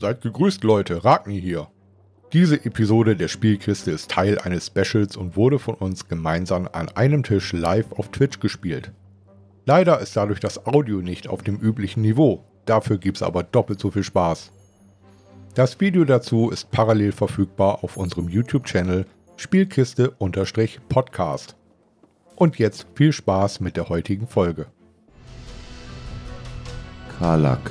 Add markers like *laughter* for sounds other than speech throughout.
Seid gegrüßt, Leute, Ragni hier. Diese Episode der Spielkiste ist Teil eines Specials und wurde von uns gemeinsam an einem Tisch live auf Twitch gespielt. Leider ist dadurch das Audio nicht auf dem üblichen Niveau, dafür gibt es aber doppelt so viel Spaß. Das Video dazu ist parallel verfügbar auf unserem YouTube-Channel Spielkiste-Podcast. Und jetzt viel Spaß mit der heutigen Folge. Karlak,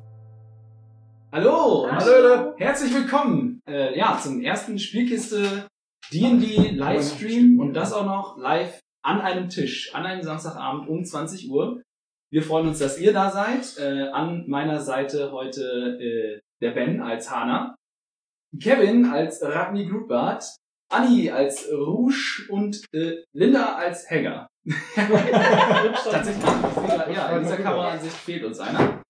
Hallo und Hallo. herzlich willkommen äh, ja, zum ersten Spielkiste D&D Livestream und das auch noch live an einem Tisch, an einem Samstagabend um 20 Uhr. Wir freuen uns, dass ihr da seid. Äh, an meiner Seite heute äh, der Ben als Hana, Kevin als Ragni Glutbart, Anni als Rouge und äh, Linda als Helga. *laughs* *laughs* Tatsächlich, ja, in dieser Kameraansicht fehlt uns einer.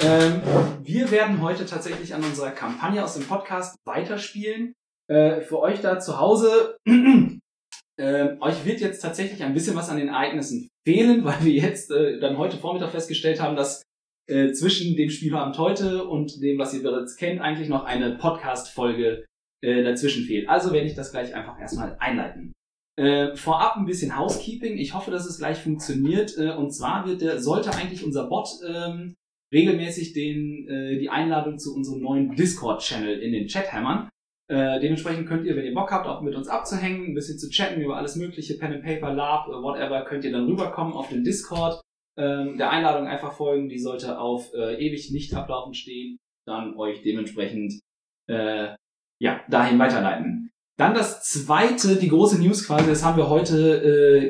Ähm, wir werden heute tatsächlich an unserer Kampagne aus dem Podcast weiterspielen. Äh, für euch da zu Hause, *clears throat* äh, euch wird jetzt tatsächlich ein bisschen was an den Ereignissen fehlen, *laughs* weil wir jetzt äh, dann heute Vormittag festgestellt haben, dass äh, zwischen dem Spielabend heute und dem, was ihr bereits kennt, eigentlich noch eine Podcast-Folge äh, dazwischen fehlt. Also werde ich das gleich einfach erstmal einleiten. Äh, vorab ein bisschen Housekeeping. Ich hoffe, dass es gleich funktioniert. Äh, und zwar wird der, sollte eigentlich unser Bot ähm, regelmäßig den, äh, die Einladung zu unserem neuen Discord-Channel in den Chat hämmern. Äh, dementsprechend könnt ihr, wenn ihr Bock habt, auch mit uns abzuhängen, ein bisschen zu chatten über alles mögliche, Pen and Paper, Lab, äh, whatever, könnt ihr dann rüberkommen auf den Discord. Ähm, der Einladung einfach folgen, die sollte auf äh, ewig nicht ablaufend stehen, dann euch dementsprechend äh, ja, dahin weiterleiten. Dann das zweite, die große News quasi, das haben wir heute,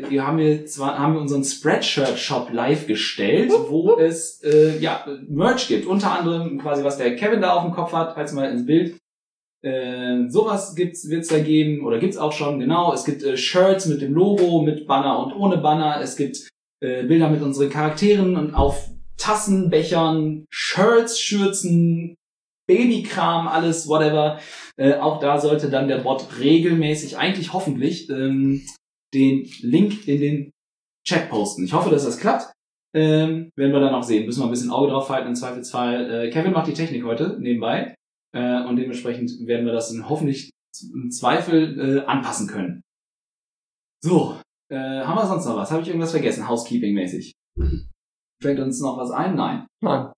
äh, wir haben wir zwar haben wir unseren Spreadshirt Shop live gestellt, wo es äh, ja Merch gibt, unter anderem quasi was der Kevin da auf dem Kopf hat, falls mal ins Bild. Äh, sowas gibt's wird's da geben oder gibt's auch schon genau. Es gibt äh, Shirts mit dem Logo, mit Banner und ohne Banner. Es gibt äh, Bilder mit unseren Charakteren und auf Tassen, Bechern, Shirts, Schürzen, Babykram, alles, whatever. Äh, auch da sollte dann der Bot regelmäßig, eigentlich hoffentlich, ähm, den Link in den Chat posten. Ich hoffe, dass das klappt. Ähm, werden wir dann auch sehen. Müssen wir ein bisschen Auge drauf halten. Im Zweifelsfall. Äh, Kevin macht die Technik heute nebenbei. Äh, und dementsprechend werden wir das dann hoffentlich im Zweifel äh, anpassen können. So, äh, haben wir sonst noch was? Habe ich irgendwas vergessen? Housekeeping-mäßig. Fällt uns noch was ein? Nein. Nein.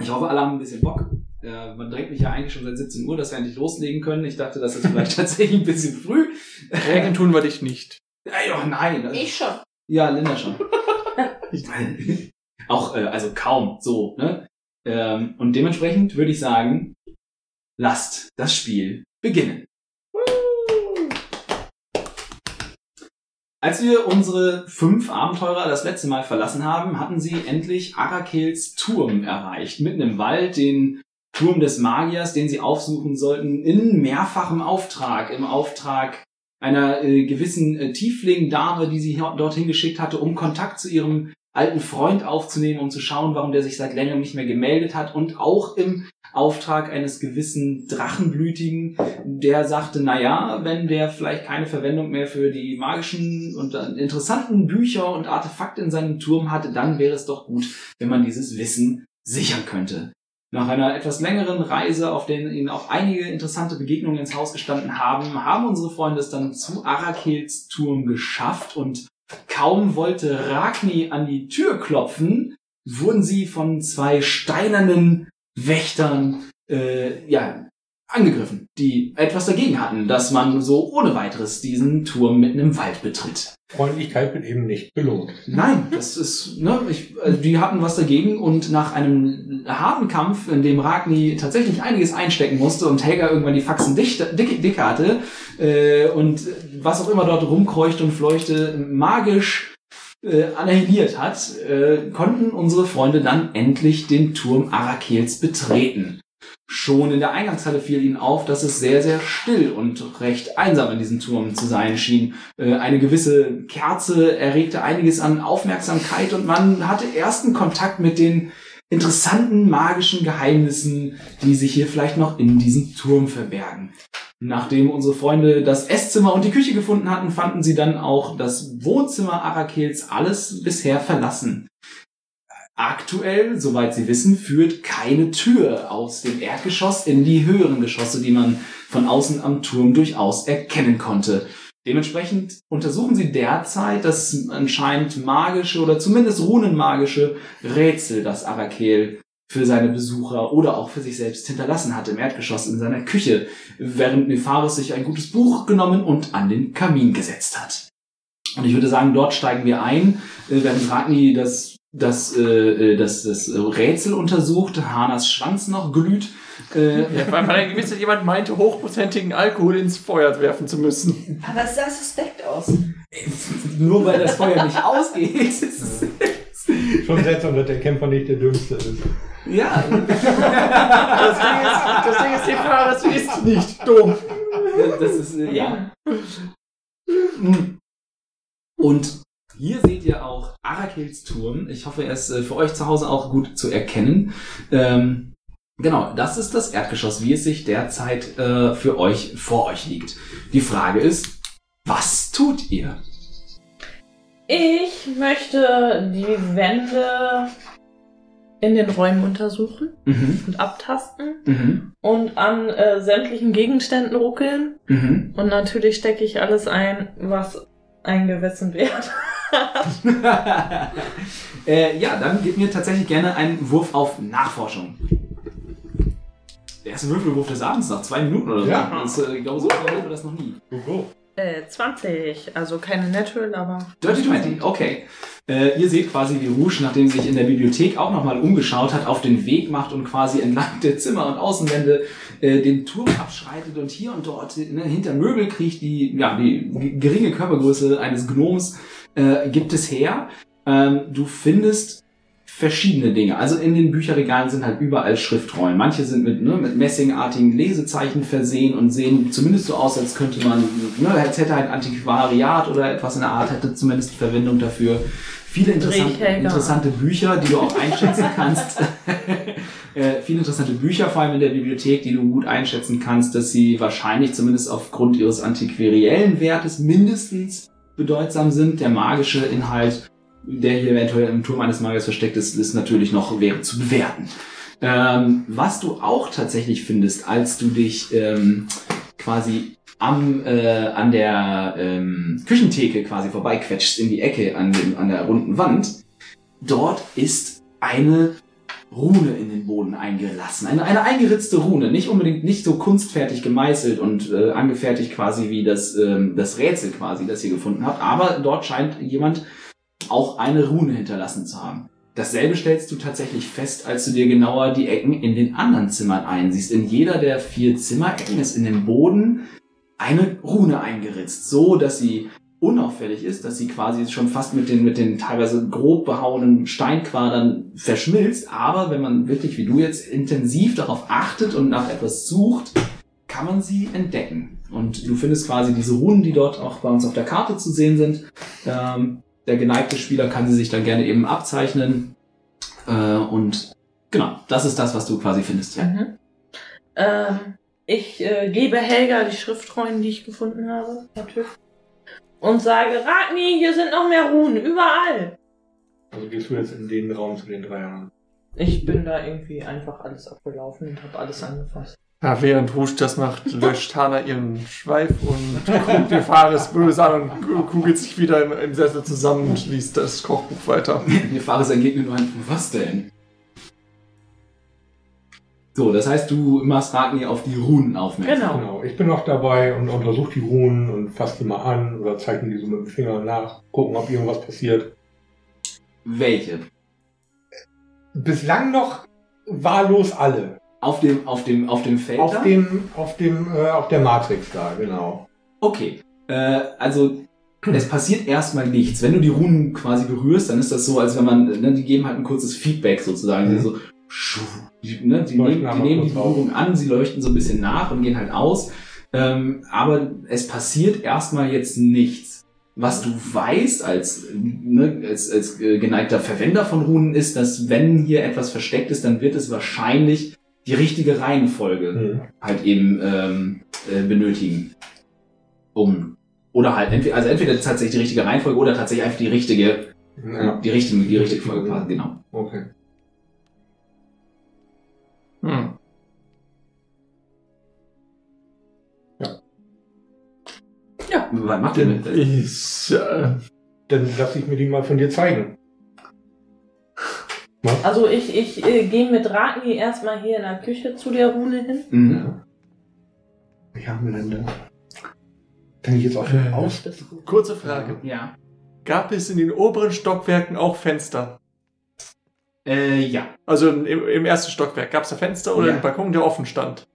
Ich hoffe, alle haben ein bisschen Bock. Äh, man drängt mich ja eigentlich schon seit 17 Uhr, dass wir endlich loslegen können. Ich dachte, das ist vielleicht *laughs* tatsächlich ein bisschen früh. Drängen tun wir dich nicht. Ey, oh nein. Also- Ich schon. Ja, Linda schon. *laughs* ich meine, auch, äh, also kaum so, ne? Ähm, und dementsprechend würde ich sagen, lasst das Spiel beginnen. Als wir unsere fünf Abenteurer das letzte Mal verlassen haben, hatten sie endlich Arakels Turm erreicht. Mitten im Wald, den Turm des Magiers, den sie aufsuchen sollten, in mehrfachem Auftrag, im Auftrag einer äh, gewissen äh, Tiefling-Dame, die sie dorthin geschickt hatte, um Kontakt zu ihrem alten Freund aufzunehmen, um zu schauen, warum der sich seit längerem nicht mehr gemeldet hat und auch im Auftrag eines gewissen Drachenblütigen, der sagte, na ja, wenn der vielleicht keine Verwendung mehr für die magischen und interessanten Bücher und Artefakte in seinem Turm hatte, dann wäre es doch gut, wenn man dieses Wissen sichern könnte. Nach einer etwas längeren Reise, auf der ihnen auch einige interessante Begegnungen ins Haus gestanden haben, haben unsere Freunde es dann zu Arakels Turm geschafft und kaum wollte Ragni an die Tür klopfen, wurden sie von zwei steinernen Wächtern äh, ja, angegriffen, die etwas dagegen hatten, dass man so ohne weiteres diesen Turm mitten im Wald betritt. Freundlichkeit wird eben nicht belohnt. Nein, das ist, ne, ich, also die hatten was dagegen und nach einem harten Kampf, in dem Ragni tatsächlich einiges einstecken musste und Helga irgendwann die Faxen dicht, dick, dick hatte äh, und was auch immer dort rumkreuchte und fleuchte, magisch äh, annihiliert hat, äh, konnten unsere Freunde dann endlich den Turm Arakels betreten. Schon in der Eingangshalle fiel ihnen auf, dass es sehr, sehr still und recht einsam in diesem Turm zu sein schien. Äh, eine gewisse Kerze erregte einiges an Aufmerksamkeit und man hatte ersten Kontakt mit den interessanten magischen Geheimnissen, die sich hier vielleicht noch in diesem Turm verbergen. Nachdem unsere Freunde das Esszimmer und die Küche gefunden hatten, fanden sie dann auch das Wohnzimmer Arakels alles bisher verlassen. Aktuell, soweit sie wissen, führt keine Tür aus dem Erdgeschoss in die höheren Geschosse, die man von außen am Turm durchaus erkennen konnte. Dementsprechend untersuchen sie derzeit das anscheinend magische oder zumindest runenmagische Rätsel, das Arakel für seine Besucher oder auch für sich selbst hinterlassen hatte im Erdgeschoss in seiner Küche, während Nefaris sich ein gutes Buch genommen und an den Kamin gesetzt hat. Und ich würde sagen, dort steigen wir ein, äh, während Ragni das, das, äh, das, das Rätsel untersucht, Hanas Schwanz noch glüht. Äh, ja, weil, weil gewiss jemand meinte, hochprozentigen Alkohol ins Feuer werfen zu müssen. Aber es sah suspekt aus. Nur weil das Feuer nicht ausgeht. *laughs* Schon seltsam, dass der Kämpfer nicht der Dümmste ist. Ja. *laughs* das, Ding ist, das Ding ist, die Frage, das ist nicht dumm. Das ist, äh, ja. Und hier seht ihr auch Arakels Turm. Ich hoffe, er ist äh, für euch zu Hause auch gut zu erkennen. Ähm, genau, das ist das Erdgeschoss, wie es sich derzeit äh, für euch vor euch liegt. Die Frage ist, was tut ihr? Ich möchte die Wände in den Räumen untersuchen Mhm. und abtasten Mhm. und an äh, sämtlichen Gegenständen ruckeln. Mhm. Und natürlich stecke ich alles ein, was einen gewissen Wert hat. *laughs* äh, ja, dann gib mir tatsächlich gerne einen Wurf auf Nachforschung. Der erste Würfelwurf des Abends nach zwei Minuten oder so. Ja. Das, äh, ich glaube, so wir das noch nie. Go, go. Äh, 20. Also keine Natural, aber. Dirty 20, okay. Äh, ihr seht quasi, wie Rouge, nachdem sie sich in der Bibliothek auch nochmal umgeschaut hat, auf den Weg macht und quasi entlang der Zimmer und Außenwände äh, den Turm abschreitet und hier und dort ne, hinter Möbel kriecht, die, ja, die geringe Körpergröße eines Gnoms äh, gibt es her. Ähm, du findest verschiedene Dinge. Also in den Bücherregalen sind halt überall Schriftrollen. Manche sind mit, ne, mit messingartigen Lesezeichen versehen und sehen zumindest so aus, als könnte man, ne, als hätte ein Antiquariat oder etwas in der Art, hätte zumindest Verwendung dafür. Viele interessante, Drehhelger. interessante Bücher, die du auch einschätzen kannst. *laughs* äh, viele interessante Bücher, vor allem in der Bibliothek, die du gut einschätzen kannst, dass sie wahrscheinlich zumindest aufgrund ihres antiquariellen Wertes mindestens bedeutsam sind. Der magische Inhalt der hier eventuell im Turm eines Magiers versteckt ist, ist natürlich noch wäre zu bewerten. Ähm, was du auch tatsächlich findest, als du dich ähm, quasi am, äh, an der ähm, Küchentheke quasi vorbeiquetschst in die Ecke an, dem, an der runden Wand, dort ist eine Rune in den Boden eingelassen. Eine, eine eingeritzte Rune, nicht unbedingt nicht so kunstfertig gemeißelt und äh, angefertigt quasi wie das, ähm, das Rätsel quasi, das ihr gefunden habt, aber dort scheint jemand auch eine Rune hinterlassen zu haben. Dasselbe stellst du tatsächlich fest, als du dir genauer die Ecken in den anderen Zimmern einsiehst. In jeder der vier Zimmerecken ist in dem Boden eine Rune eingeritzt, so dass sie unauffällig ist, dass sie quasi schon fast mit den, mit den teilweise grob behauenen Steinquadern verschmilzt. Aber wenn man wirklich wie du jetzt intensiv darauf achtet und nach etwas sucht, kann man sie entdecken. Und du findest quasi diese Runen, die dort auch bei uns auf der Karte zu sehen sind. Ähm, der geneigte Spieler kann sie sich dann gerne eben abzeichnen. Äh, und genau, das ist das, was du quasi findest. Ja. Mhm. Ähm, ich äh, gebe Helga die Schriftrollen, die ich gefunden habe, natürlich. Und sage, Ragni, hier sind noch mehr Runen, überall. Also gehst du jetzt in den Raum zu den Dreiern. Ich bin da irgendwie einfach alles abgelaufen und habe alles angefasst. Ja, während Rouge das macht, löscht Hana ihren Schweif und guckt die Fares böse an und ku- kugelt sich wieder im, im Sessel zusammen und liest das Kochbuch weiter. Mir Fares entgegnet nur ein, was denn? So, das heißt, du machst Ragni auf die Runen aufmerksam. Genau. Genau, ich bin noch dabei und untersuche die Runen und fasse die mal an oder zeichne die so mit dem Finger nach, gucken, ob irgendwas passiert. Welche? Bislang noch wahllos alle. Auf dem, auf dem, auf dem Feld? da? Auf dem, auf dem, äh, auf der Matrix da, genau. Okay. Äh, also, es passiert erstmal nichts. Wenn du die Runen quasi berührst, dann ist das so, als wenn man, ne, die geben halt ein kurzes Feedback sozusagen. Mhm. Die so, die, ne, die, nehmen, die nehmen die. Berührung an, sie leuchten so ein bisschen nach und gehen halt aus. Ähm, aber es passiert erstmal jetzt nichts. Was du weißt als, ne, als, als äh, geneigter Verwender von Runen ist, dass wenn hier etwas versteckt ist, dann wird es wahrscheinlich die richtige Reihenfolge Mhm. halt eben ähm, äh, benötigen. Um. Oder halt entweder, also entweder tatsächlich die richtige Reihenfolge oder tatsächlich einfach die richtige, Ja, die richtige, die richtige Folge passen, genau. okay. Hm. Was macht ihr mit? Ich, äh, Dann lass ich mir die mal von dir zeigen. Also ich, ich äh, gehe mit Ragni erstmal hier in der Küche zu der Rune hin. Mhm. Was haben wir denn da? Kann ich jetzt auch schon Äh. aus? Kurze Frage. Ja. Gab es in den oberen Stockwerken auch Fenster? Äh, ja. Also im, im ersten Stockwerk gab es da Fenster oder Ja. einen Balkon, der offen stand?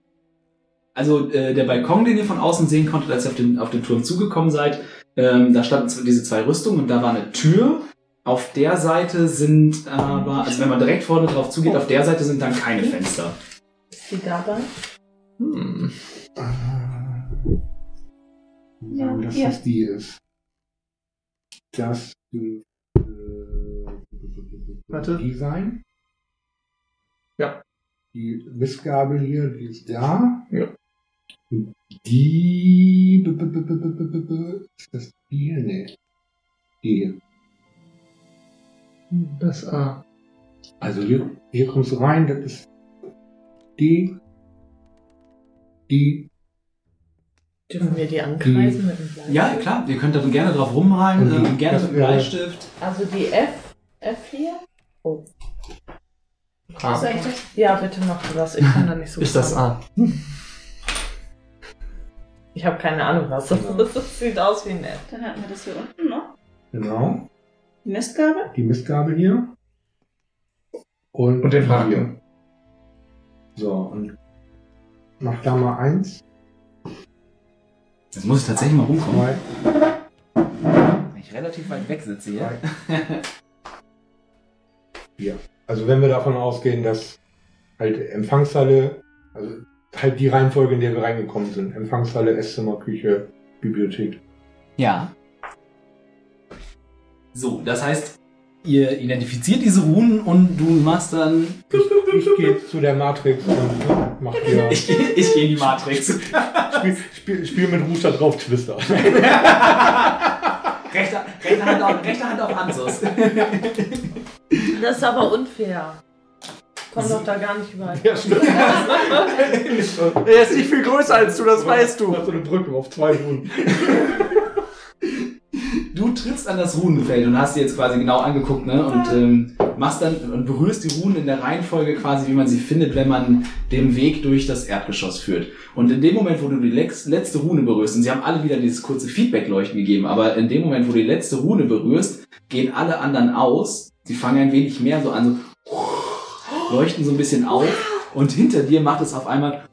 Also äh, der Balkon, den ihr von außen sehen konntet, als ihr auf den, auf den Turm zugekommen seid, ähm, da standen diese zwei Rüstungen und da war eine Tür. Auf der Seite sind aber, also wenn man direkt vorne drauf zugeht, auf der Seite sind dann keine Fenster. Ist die dabei? Hm. Ja, Ja, dass hier. das die ist. Das äh, Warte. die sein. Ja. Die Mistgabel hier, die ist da. Ja. Und Die. Ist das die hier? Nee. Die hier. Das A. Also hier, hier kommst du rein, das ist die. Die. Dürfen wir die ankreisen mit dem Bleistift? Ja, klar, ihr könnt da gerne drauf rumreihen, Und die- ähm, gerne mit dem Bleistift. Also die F, F hier? Oh. A. Soll ich das? Ja, bitte mach du das. Ich kann da nicht so Ist das A? Ich habe keine Ahnung, was das Genau. ist. Das sieht aus wie ein F. Dann hatten wir das hier unten noch. Genau. Die Mistgabel. Die Mistgabel hier. Und, Und den Haken. hier. So, und mach da mal eins, Jetzt muss ich tatsächlich mal rumkommen. zwei, Weil ich relativ weit weg sitze hier. vier. Also wenn wir davon ausgehen, dass halt Empfangshalle, also halt die Reihenfolge, in der wir reingekommen sind. Empfangshalle, Esszimmer, Küche, Bibliothek. Ja. So, das heißt, ihr identifiziert diese Runen und du machst dann. Ich gehe zu der Matrix und mach hier. Ich gehe ich geh in die Matrix. Spiel, spiel, spiel mit Ruster drauf, Twister. *laughs* rechte, rechte, Hand auf, rechte Hand auf Ansus. Das ist aber unfair. Komm doch da gar nicht überall. Ja, stimmt. Er ist nicht viel größer als du, das weißt Du du. hast so eine Brücke auf zwei Runden. Du trittst an das Runenfeld und hast dir jetzt quasi genau angeguckt, ne? Und ähm, machst dann und berührst die Runen in der Reihenfolge quasi, wie man sie findet, wenn man den Weg durch das Erdgeschoss führt. Und in dem Moment, wo du die letzte Rune berührst, und sie haben alle wieder dieses kurze Feedback-Leuchten gegeben, aber in dem Moment, wo du die letzte Rune berührst, gehen alle anderen aus. Sie fangen ein wenig mehr so an, so leuchten so ein bisschen auf. Und hinter dir macht es auf einmal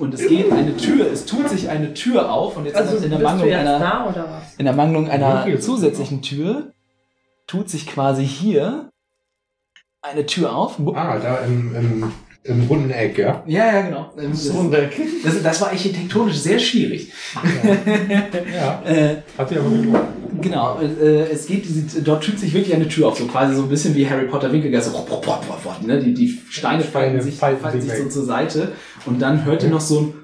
und es geht eine Tür, es tut sich eine Tür auf und jetzt Also in der Mangelung jetzt einer da oder was? in der Mangelung Ja, einer hier. zusätzlichen Tür tut sich quasi hier eine Tür auf. Ah, da im, im, im runden Eck, ja? Ja, ja, genau. Das, das, das war architektonisch sehr schwierig. Ja, *laughs* Äh, hat sich aber gelohnt. genau, äh, es geht, dort tut sich wirklich eine Tür auf, so quasi so ein bisschen wie Harry Potter Winkelgasse. Ne? Die, die Steine Steine sich, falten sich sich so zur Seite und dann hört ihr noch so ein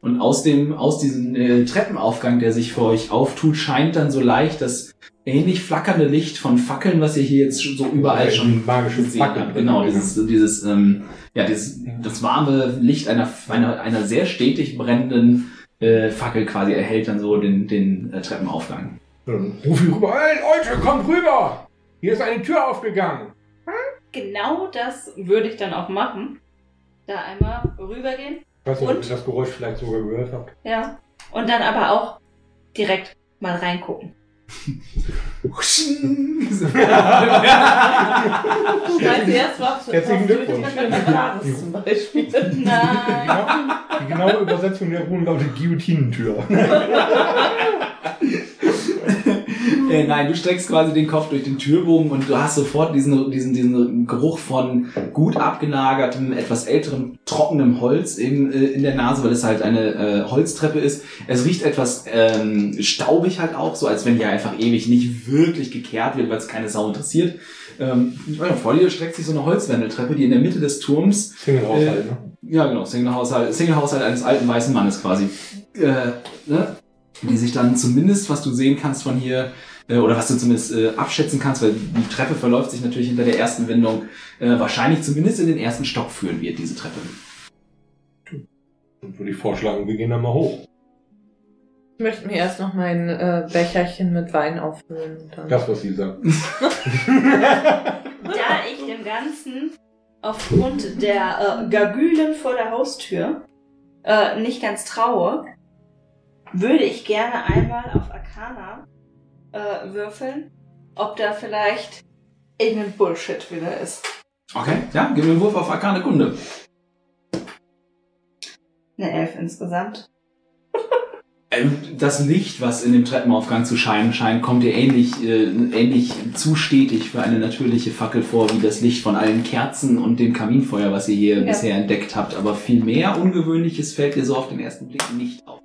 und aus dem aus diesem äh, Treppenaufgang, der sich vor euch auftut, scheint dann so leicht das ähnlich flackernde Licht von Fackeln, was ihr hier jetzt schon so überall Ja, schon magische gesehen Fackel. habt. Genau, dieses dieses ähm, ja dieses das warme Licht einer einer, einer sehr stetig brennenden äh, Fackel quasi erhält dann so den den äh, Treppenaufgang. Dann ruf ich rüber, hey Leute, kommt rüber! Hier ist eine Tür aufgegangen. Genau das würde ich dann auch machen. Da einmal rübergehen. Ich weiß nicht, ob Und? ihr das Geräusch vielleicht sogar gehört habt. Ja. Und dann aber auch direkt mal reingucken. Herzlichen Glückwunsch. Jahres zum Beispiel. Die Nein. genaue, die genaue Übersetzung der Runen lautet Guillotinentür. *laughs* Äh, nein, du streckst quasi den Kopf durch den Türbogen und du hast sofort diesen, diesen, diesen Geruch von gut abgelagertem, etwas älterem, trockenem Holz in, äh, in der Nase, weil es halt eine äh, Holztreppe ist. Es riecht etwas ähm, staubig halt auch, so als wenn hier einfach ewig nicht wirklich gekehrt wird, weil es keine Sau interessiert. Ähm, ja, vor dir streckt sich so eine Holzwendeltreppe, die in der Mitte des Turms Single-Haushalt, Äh, ne? ja, genau, Single-Haushalt, Single-Haushalt eines alten weißen Mannes quasi. Äh, ne? Die sich dann zumindest, was du sehen kannst von hier, oder was du zumindest äh, abschätzen kannst, weil die Treppe verläuft sich natürlich hinter der ersten Windung, äh, wahrscheinlich zumindest in den ersten Stock führen wird, diese Treppe. Dann würde ich vorschlagen, wir gehen dann mal hoch. Ich möchte mir erst noch mein äh, Becherchen mit Wein auffüllen. Dann. Das, was sie sagt. *laughs* Da ich dem Ganzen aufgrund der äh, Gagülen vor der Haustür äh, nicht ganz traue, würde ich gerne einmal auf Arcana äh, würfeln, ob da vielleicht irgendein Bullshit wieder ist. Okay, ja, gib mir einen Wurf auf Arkane Kunde. Eine Elf insgesamt. *laughs* Ähm, Das Licht, was in dem Treppenaufgang zu scheinen scheint, kommt dir ähnlich, äh, ähnlich zu stetig für eine natürliche Fackel vor, wie das Licht von allen Kerzen und dem Kaminfeuer, was ihr hier Ja. bisher entdeckt habt. Aber viel mehr Ungewöhnliches fällt dir so auf den ersten Blick nicht auf.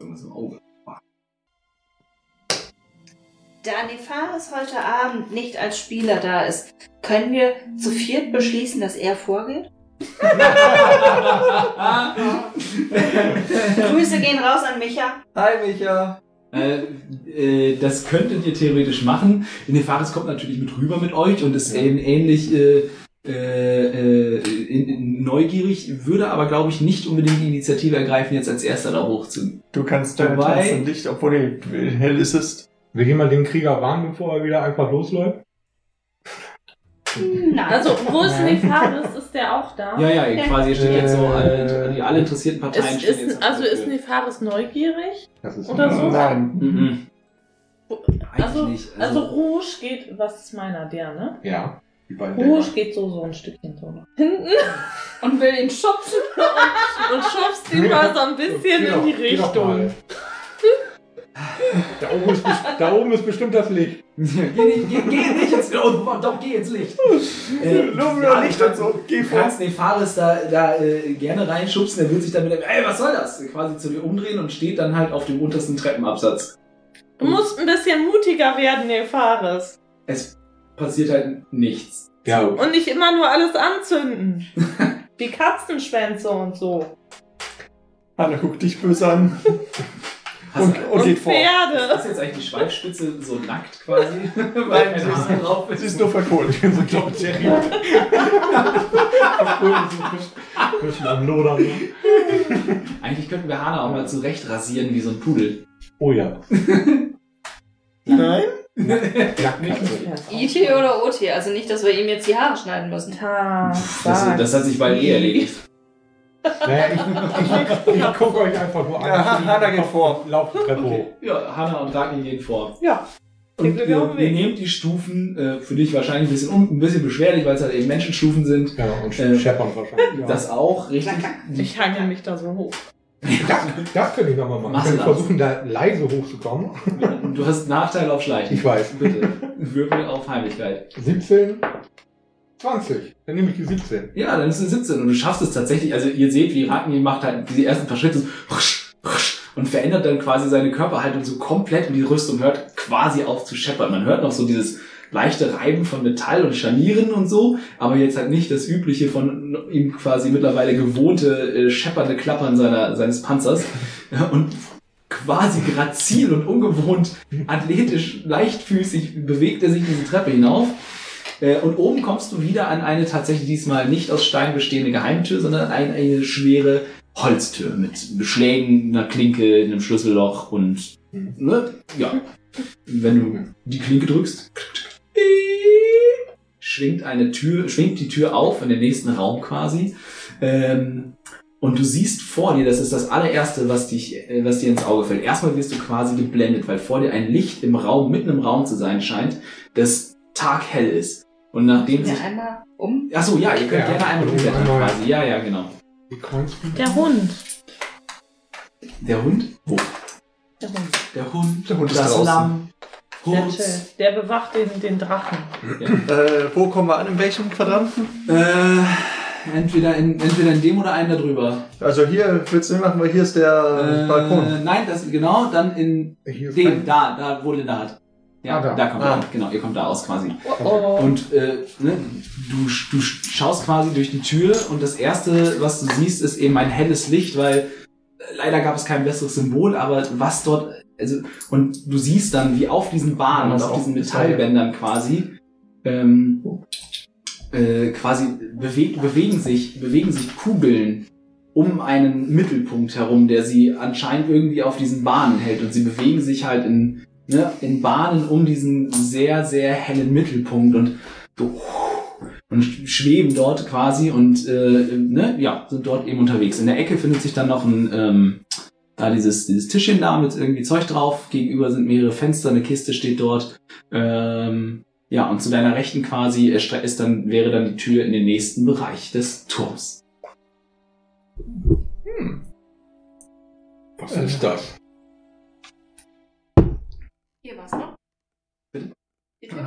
Irgendwas im Auge. Da Nefaris heute Abend nicht als Spieler da ist, können wir zu viert beschließen, dass er vorgeht? *laughs* Grüße gehen raus an Micha. Hi, Micha. Äh, äh, das könntet ihr theoretisch machen. Nefaris kommt natürlich mit rüber mit euch und ist ähn- ähnlich äh, äh, äh, in, in, neugierig, würde aber, glaube ich, nicht unbedingt die Initiative ergreifen, jetzt als erster da hoch zu. Du kannst deine Wobei- Tanzen dicht, obwohl die hell ist es. Gehen mal den Krieger warnen, bevor er wieder einfach losläuft. Nein. Also, wo ist Nefaris? Ist der auch da? Ja, ja, ihr quasi steht jetzt so, alle, die alle interessierten Parteien Ist, stehen jetzt ist, auf also der ist. Nefaris neugierig? Das ist Oder so? Nein. Mhm. Also, nicht. also Rouge geht, was ist meiner, der, ne? Ja. Rouge geht so, so ein Stückchen so nach hinten Und will ihn schubsen. *laughs* und schubst ihn mal so ein bisschen in die Richtung. Da oben, ist, best- da oben ist bestimmt das Licht. *laughs* geh, nicht, geh, geh nicht ins Licht. Oh, doch, geh ins Licht. *laughs* Äh, Nur ja, Licht und so. *laughs* Geh Du vor. kannst Nefaris da, da äh, gerne reinschubsen, der wird sich dann mit dem, ey, was soll das? Quasi zu dir umdrehen und steht dann halt auf dem untersten Treppenabsatz. Du musst ein bisschen mutiger werden, Nefaris. Es passiert halt nichts. Ja. Und nicht immer nur alles anzünden. Die Katzenschwänze und so. Anna guckt dich böse an Hast und, du, und geht vor. Pferde. ist jetzt eigentlich die Schweifspitze so nackt quasi? *laughs* Weil sie ist- drauf Sie ist nur verkohlt. Ich bin so John Jerry. Ein bisschen am Lodern. Eigentlich könnten wir Hana auch mal zurecht rasieren wie so ein Pudel. Oh ja. *laughs* Nein? Nacktkatze. IT oder OT? Also nicht, dass wir ihm jetzt die Haare schneiden müssen. Das, das hat sich bald eh erledigt. Naja, ich, ich, ich gucke euch einfach nur an. Ja, Hanna geht vor. Lauft die Treppe hoch. Ja, Hanna und Ragni gehen vor. Ja. Und dem ihr Weg. nehmt die Stufen, äh, für dich wahrscheinlich ein bisschen, ein bisschen beschwerlich, weil es halt eben Menschenstufen sind. Ja, und Äh, scheppern wahrscheinlich. Ja. Das auch, richtig. Ich hangel mich da so hoch. das, das könnte ich nochmal machen. Mach Ich könnte versuchen, da leise hochzukommen. Du hast Nachteil auf Schleichen. Ich weiß. Bitte. Würfel auf Heimlichkeit. 17, 20. Dann nehme ich die 17. Ja, dann ist es 17 und du schaffst es tatsächlich. Also ihr seht, wie Ragni macht halt diese ersten paar Schritte und verändert dann quasi seine Körperhaltung so komplett und die Rüstung hört quasi auf zu scheppern. Man hört noch so dieses leichte Reiben von Metall und Scharnieren und so, aber jetzt halt nicht das übliche von ihm quasi mittlerweile gewohnte äh, scheppernde Klappern seiner, seines Panzers *laughs* und quasi grazil und ungewohnt athletisch leichtfüßig bewegt er sich diese Treppe hinauf Und oben kommst du wieder an eine tatsächlich diesmal nicht aus Stein bestehende Geheimtür, sondern an eine schwere Holztür mit Beschlägen, einer Klinke, einem Schlüsselloch und ne, ja. Wenn du die Klinke drückst, schwingt eine Tür, schwingt die Tür auf in den nächsten Raum quasi. Ähm, und du siehst vor dir, das ist das allererste, was dich, äh, was dir ins Auge fällt. Erstmal wirst du quasi geblendet, weil vor dir ein Licht im Raum, mitten im Raum zu sein scheint, das taghell ist. Und nachdem sich. einmal um. Ach so, ja, ihr könnt Ja, gerne einmal also umblättern einmal- quasi. Ja, ja, genau. Die. Der Hund. Der Hund? Wo? Der Hund. Der Hund, Der Hund ist das draußen. Lamm, Der, Hurz. der bewacht den, den Drachen. Äh, wo kommen wir an? In welchem Quadranten? Äh, entweder in, entweder in dem oder einen darüber. Also hier willst du machen, weil hier ist der Äh, Balkon. Nein, das genau, dann in Hier ist dem, kein- da, da, wo Linda hat. Ja, Ah, da. da. kommt Ah. ihr. Genau, ihr kommt da aus quasi. Oh, oh. Und äh, ne, du, du schaust quasi durch die Tür und das erste, was du siehst, ist eben ein helles Licht, weil äh, leider gab es kein besseres Symbol, aber was dort, also, und du siehst dann, wie auf diesen Bahnen Ja, und auf auch diesen Metallbändern quasi, ähm, äh, quasi beweg, bewegen sich, bewegen sich Kugeln um einen Mittelpunkt herum, der sie anscheinend irgendwie auf diesen Bahnen hält und sie bewegen sich halt in, ne, in Bahnen um diesen sehr, sehr hellen Mittelpunkt und so und schweben dort quasi und äh, ne, ja, sind dort eben unterwegs. In der Ecke findet sich dann noch ein ähm, da dieses, dieses Tischchen da mit irgendwie Zeug drauf. Gegenüber sind mehrere Fenster, eine Kiste steht dort. Ähm, ja, und zu deiner Rechten quasi ist dann, wäre dann die Tür in den nächsten Bereich des Turms. Was ist das? Hier war's noch. Bitte?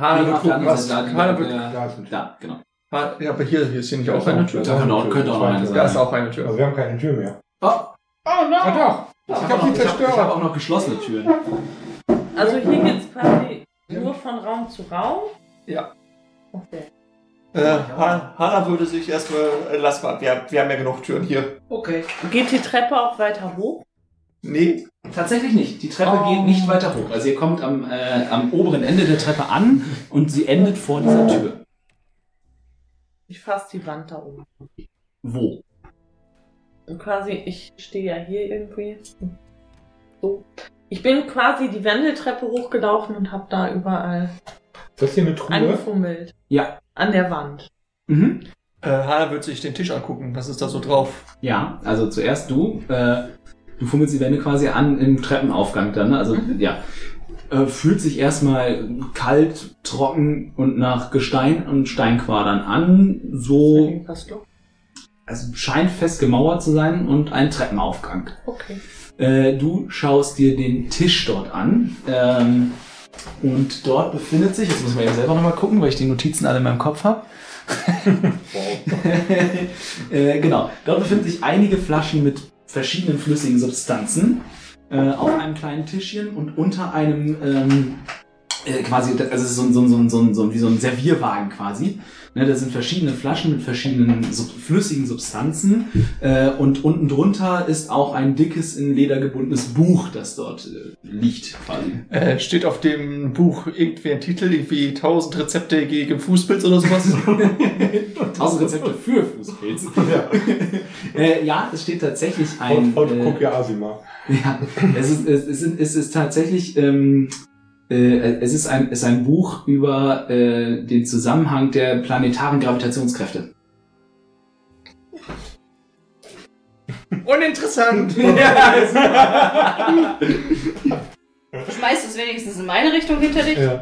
Hane Nee, wird auf der gucken, anderen was. Seite, Hane da- Da Da, genau. Ja, aber hier, hier ist hier nicht Da auch eine Tür. Da könnte auch- könnte auch noch eine Da sein. ist auch eine Tür. Also wir haben keine Tür mehr. Oh, oh no! Ah doch! ich Ich habe die ich hab, ich zerstört. hab auch noch geschlossene Türen. Also hier geht's quasi nur von Raum zu Raum. Ja. Okay. Äh, Han- Hannah würde sich erstmal. Äh, lass mal, wir, wir haben ja genug Türen hier. Okay. Geht die Treppe auch weiter hoch? Nee. Tatsächlich nicht. Die Treppe Oh. geht nicht weiter hoch. Also ihr kommt am, äh, am oberen Ende der Treppe an und sie endet vor dieser Tür. Ich fasse die Wand da oben. Wo? Und quasi, ich stehe ja hier irgendwie. So. Ich bin quasi die Wendeltreppe hochgelaufen und habe da überall Ist das hier eine Truhe? angefummelt. Ja. An der Wand. Mhm. Äh, Hannah wird sich den Tisch angucken. Was ist da so drauf? Ja, also zuerst du. Äh, du fummelst die Wände quasi an im Treppenaufgang dann. Ne? Also Mhm. ja. Äh, fühlt sich erstmal kalt, trocken und nach Gestein und Steinquadern an. So, also scheint fest gemauert zu sein und ein Treppenaufgang. Okay. Äh, du schaust dir den Tisch dort an. Ähm, und dort befindet sich, jetzt muss man eben selber nochmal gucken, weil ich die Notizen alle in meinem Kopf habe. *laughs* *laughs* äh, genau, dort befinden sich einige Flaschen mit verschiedenen flüssigen Substanzen äh, auf einem kleinen Tischchen und unter einem ähm, äh, quasi, also es ist so, ein- so, ein- so, ein- so, ein- so, ein- wie so ein Servierwagen quasi. Ne, da sind verschiedene Flaschen mit verschiedenen sub flüssigen Substanzen äh, und unten drunter ist auch ein dickes in Leder gebundenes Buch, das dort äh, liegt quasi. Äh, steht auf dem Buch irgendwie ein Titel, irgendwie 1000 Rezepte gegen Fußpilz oder sowas? *laughs* 1000 Rezepte für Fußpilz. *laughs* Ja. äh, ja, es steht tatsächlich ein. Und, und äh, guck ja Asima. Ja, es ist, es ist, es ist tatsächlich, ähm, äh, es ist ein, es ist ein Buch über äh, den Zusammenhang der planetaren Gravitationskräfte. Uninteressant! *laughs* Schmeißt es wenigstens in meine Richtung hinter dich? Ja.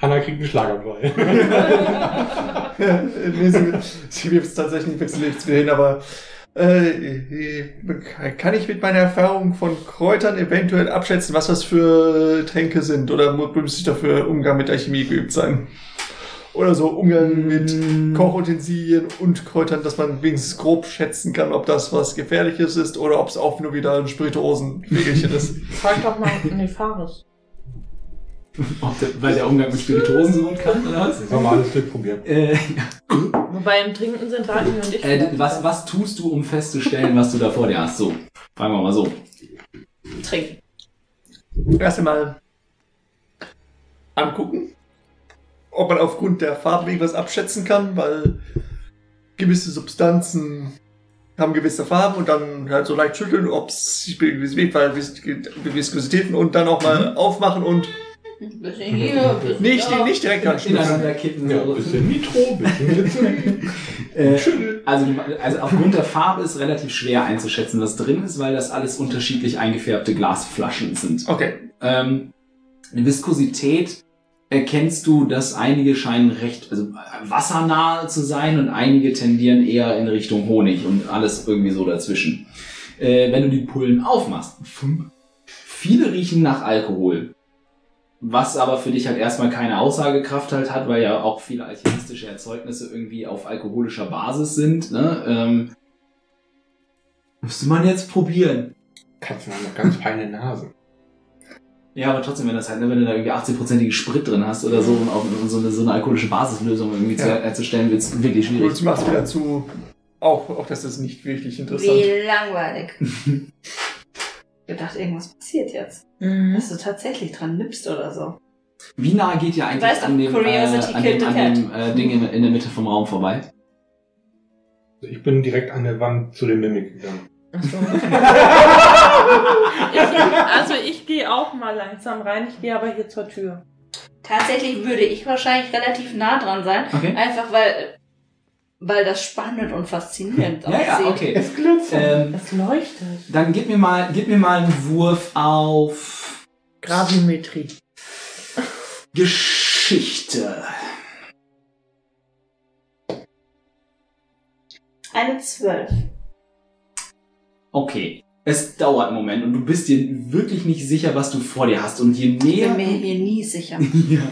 Hanna kriegt einen Schlaganfall. *laughs* *laughs* nee, sie, sie wirft es tatsächlich nicht nichts mehr hin, aber äh, kann ich mit meiner Erfahrung von Kräutern eventuell abschätzen, was das für Tränke sind? Oder mu- müsste ich dafür Umgang mit Alchemie geübt sein? Oder so Umgang mit Kochutensilien und Kräutern, dass man wenigstens grob schätzen kann, ob das was Gefährliches ist oder ob es auch nur wieder ein Spirituosenregelchen ist. *laughs* Frag doch mal, der, weil der Umgang mit Spirituosen so gut kann, oder was? Sollen wir alles durchprobieren? Äh, Wobei im Trinken sind Dani und ich. äh, was, was tust du, um festzustellen, was du da vor dir hast? So, fragen wir mal so. Trinken. Erst einmal angucken, ob man aufgrund der Farbe irgendwas abschätzen kann, weil gewisse Substanzen haben gewisse Farben und dann halt so leicht schütteln, ob es sich bewegt, weil Vis- Viskositäten und dann auch mal aufmachen und Bisschen hier, bisschen nicht, da. nicht direkt anschließen. Ineinander kippen. Ja, so. bisschen Nitro, bisschen Glycerin. *laughs* Äh, also, also aufgrund der Farbe ist relativ schwer einzuschätzen, was drin ist, weil das alles unterschiedlich eingefärbte Glasflaschen sind. Okay. Ähm, eine Viskosität erkennst du, dass einige scheinen recht also wassernah zu sein und einige tendieren eher in Richtung Honig und alles irgendwie so dazwischen. Äh, wenn du die Pullen aufmachst, viele riechen nach Alkohol. Was aber für dich halt erstmal keine Aussagekraft halt hat, weil ja auch viele alchemistische Erzeugnisse irgendwie auf alkoholischer Basis sind. Ne? Ähm, müsste man jetzt probieren. Katzen haben eine ganz feine Nase. Ja, aber trotzdem, wenn das halt, ne, wenn du da irgendwie 80-prozentige Sprit drin hast oder so, um auch so eine, so eine alkoholische Basislösung irgendwie zu, Ja. herzustellen, wird es wirklich Und schwierig. du machst wieder zu. Auch, auch das ist nicht wirklich interessant. Wie langweilig. *laughs* Ich dachte, irgendwas passiert jetzt. Mhm. Dass du tatsächlich dran nippst oder so. Wie nah geht ihr eigentlich Weißt an dem, äh, Curiosity an dem, an dem äh, Ding in, in der Mitte vom Raum vorbei? Ich bin direkt an der Wand zu dem Mimik gegangen. Ach so. *laughs* ich, also ich gehe auch mal langsam rein, ich gehe aber hier zur Tür. Tatsächlich würde ich wahrscheinlich relativ nah dran sein. Okay. Einfach weil, weil das spannend und faszinierend *laughs* Ja, ja, aussieht. okay. Es glitzert. Ähm, Es leuchtet. dann gib mir mal, gib mir mal einen Wurf auf Gravimetrie. Geschichte. Eine Zwölf. Okay. Es dauert einen Moment und du bist dir wirklich nicht sicher, was du vor dir hast. Und je Ich näher, bin mir hier nie sicher. *laughs* ja,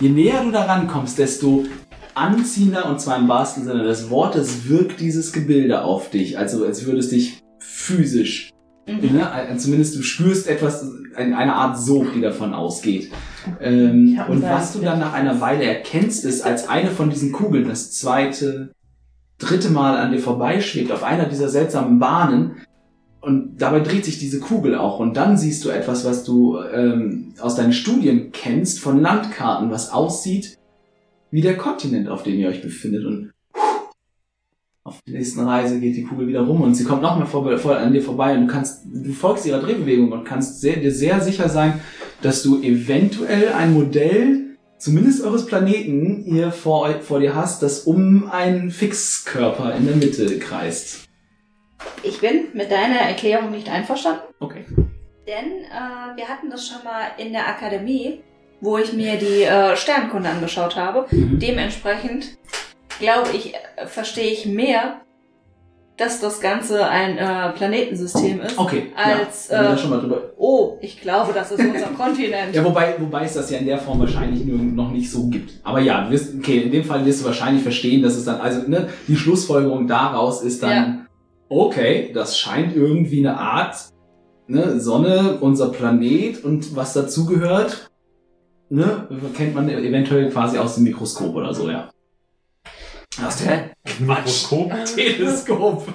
je näher du daran kommst, desto anziehender, und zwar im wahrsten Sinne des Wortes, wirkt dieses Gebilde auf dich. Also als würdest dich physisch, Mhm. ne, äh, zumindest du spürst etwas, ein- eine Art Sog, die davon ausgeht. Ähm, und was du dann nach einer Weile erkennst, ist, als eine von diesen Kugeln das zweite, dritte Mal an dir vorbeischwebt, auf einer dieser seltsamen Bahnen, und dabei dreht sich diese Kugel auch. Und dann siehst du etwas, was du ähm, aus deinen Studien kennst, von Landkarten, was aussieht wie der Kontinent, auf dem ihr euch befindet. Und auf der nächsten Reise geht die Kugel wieder rum und sie kommt nochmal vor, vor, an dir vorbei und du kannst, du folgst ihrer Drehbewegung und kannst sehr, dir sehr sicher sein, dass du eventuell ein Modell, zumindest eures Planeten, hier vor, vor dir hast, das um einen Fixkörper in der Mitte kreist. Ich bin mit deiner Erklärung nicht einverstanden, Okay. denn äh, wir hatten das schon mal in der Akademie, wo ich mir die äh, Sternkunde angeschaut habe. Dementsprechend glaube ich, äh, verstehe ich mehr, dass das Ganze ein äh, Planetensystem ist. Okay. Als, ja, äh. Oh, ich glaube, das ist unser *laughs* Kontinent. Ja, wobei, wobei es das ja in der Form wahrscheinlich noch nicht so gibt. Aber ja, du wirst, okay, in dem Fall wirst du wahrscheinlich verstehen, dass es dann, also, ne, die Schlussfolgerung daraus ist dann, Ja. okay, das scheint irgendwie eine Art, ne, Sonne, unser Planet und was dazugehört, ne, kennt man eventuell quasi aus dem Mikroskop oder so, ja. Aus dem Mikroskop. *laughs* Teleskop.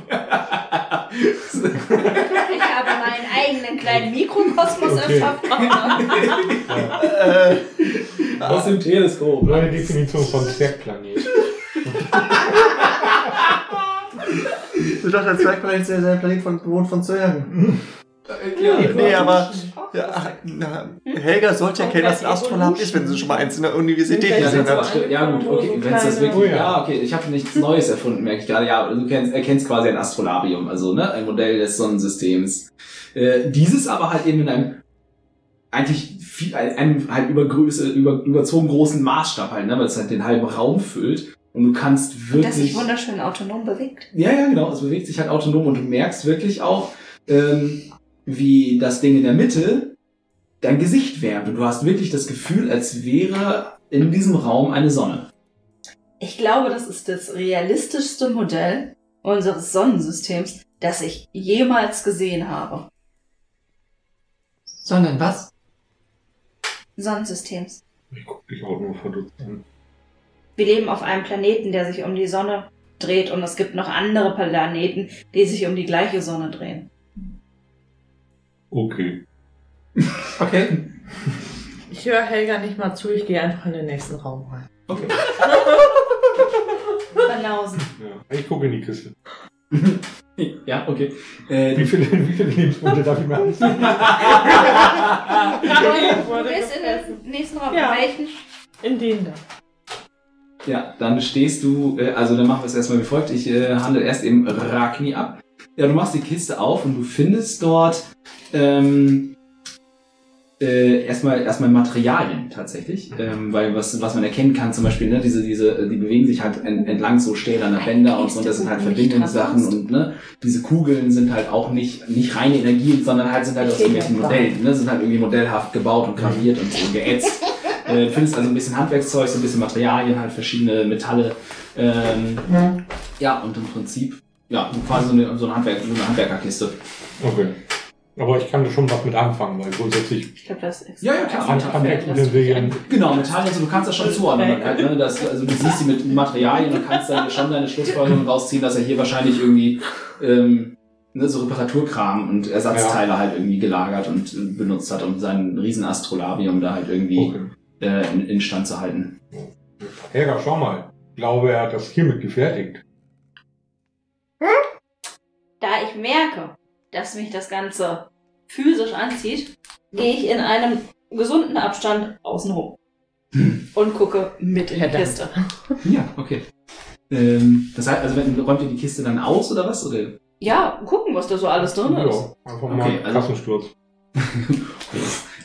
Ich habe meinen eigenen kleinen Mikrokosmos Okay. erschaffen. *laughs* Äh, Aus dem Teleskop. Neue Definition von Zwergplanet. du dachtest, der Zwergplanet ist ja der Planet von, von Zwergen. Ja, Nee, aber ja, na, Helga sollte ja kennen, was ein Astrolab ist, wenn sie schon mal eins in der Universität gesehen hat. ja gut, okay, wenn es das wirklich, Oh ja. ja. okay, ich habe nichts Neues erfunden, merke ich gerade. Ja, du kennst, erkennst quasi ein Astrolabium, also ne, ein Modell des Sonnensystems. Äh, dieses aber halt eben in einem eigentlich viel, einem halt über Größe, über überzogen großen Maßstab halt, ne, weil es halt den halben Raum füllt und du kannst Das sich wirklich wunderschön autonom bewegt. ja, ja, genau. Es bewegt sich halt autonom und du merkst wirklich auch, ähm, wie das Ding in der Mitte dein Gesicht wärmt. Und du hast wirklich das Gefühl, als wäre in diesem Raum eine Sonne. Ich glaube, das ist das realistischste Modell unseres Sonnensystems, das ich jemals gesehen habe. Sondern was? Sonnensystems. Ich guck dich auch nur verdutzt an. Wir leben auf einem Planeten, der sich um die Sonne dreht und es gibt noch andere Planeten, die sich um die gleiche Sonne drehen. Okay. Okay. *laughs* Ich höre Helga nicht mal zu, ich gehe einfach in den nächsten Raum rein. Okay. *laughs* Banausen. Ja. Ich gucke in die Kiste. *laughs* ja, okay. Äh, Wie viele, wie viele Lebensmittel darf ich mir anziehen? Du bist in den nächsten Raum. Ja. In welchen? In den da. Ja, dann stehst du, äh, also dann machen wir es erstmal wie folgt. Ich äh, handle erst eben Ragni ab. Ja, du machst die Kiste auf und du findest dort ähm, äh, Äh, erstmal erstmal Materialien tatsächlich, ähm, weil was was man erkennen kann zum Beispiel ne diese diese die bewegen sich halt en- entlang so stählerner Bänder und so und das sind halt Verbindungssachen und ne diese Kugeln sind halt auch nicht nicht reine Energien sondern halt sind halt aus irgendwelchen Modellen ne sind halt irgendwie modellhaft gebaut und graviert und so geätzt. *laughs* Äh, du findest also ein bisschen Handwerkszeug so ein bisschen Materialien halt verschiedene Metalle ähm, ja und im Prinzip ja quasi so eine so eine, Handwerk, so eine Handwerkerkiste Okay. Aber ich kann da schon was mit anfangen, weil grundsätzlich Ich glaube, das ist Ja, ja, klar. Hand- Handwerksutensilien. Genau, Metall, also du kannst das schon zuordnen. Halt, ne? das, also du siehst sie mit Materialien und kannst dann schon deine Schlussfolgerung rausziehen, dass er hier wahrscheinlich irgendwie ähm, ne, so Reparaturkram und Ersatzteile halt irgendwie gelagert und äh, benutzt hat, um sein riesen Astrolabium da halt irgendwie Okay. äh, in, in Stand zu halten. Helga, schau mal. Ich glaube, er hat das hiermit gefertigt. Da ich merke, dass mich das Ganze physisch anzieht, gehe ich in einem gesunden Abstand außen rum. Und gucke mit in die Verdammt. Kiste. Ja, okay. Ähm, das heißt, also wenn, räumt ihr die Kiste dann aus oder was? Oder? Ja, gucken, was da so alles drin ist. Ja, einfach mal Okay, einen also- Kassensturz. *laughs*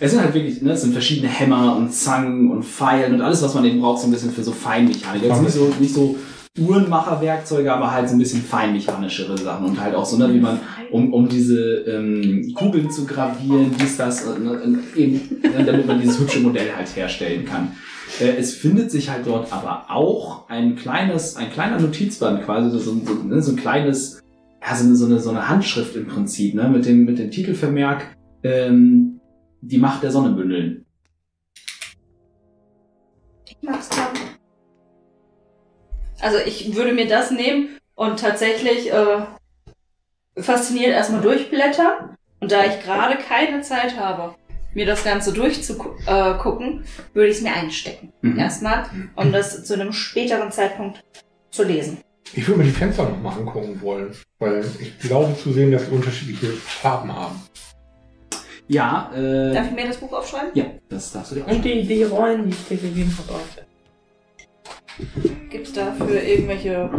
Es sind halt wirklich, ne, es sind verschiedene Hämmer und Zangen und Pfeilen und alles, was man eben braucht, so ein bisschen für so Feinmechanik. Jetzt nicht so, nicht so Uhrenmacherwerkzeuge, aber halt so ein bisschen feinmechanischere Sachen und halt auch so, ne, wie man, um, um diese ähm, Kugeln zu gravieren, dies, das, äh, ne, eben, ne, damit man dieses hübsche Modell halt herstellen kann. Äh, es findet sich halt dort aber auch ein kleines, ein kleiner Notizband quasi, so, so, ne, so ein kleines, ja, so eine, so eine, so eine Handschrift im Prinzip, ne, mit dem, mit dem Titelvermerk, ähm, die Macht der Sonne Also ich würde mir das nehmen und tatsächlich äh, fasziniert erstmal durchblättern. Und da ich gerade keine Zeit habe, mir das Ganze durchzugucken, äh, würde ich es mir einstecken. Mhm. Erstmal, um das zu einem späteren Zeitpunkt zu lesen. Ich würde mir die Fenster nochmal angucken wollen, weil ich glaube zu sehen, dass sie unterschiedliche Farben haben. Ja, äh, Darf ich mir das Buch aufschreiben? ja, das darfst du dir auch Und die, die Rollen, die ich dir gegeben habe. auch. Gibt es dafür irgendwelche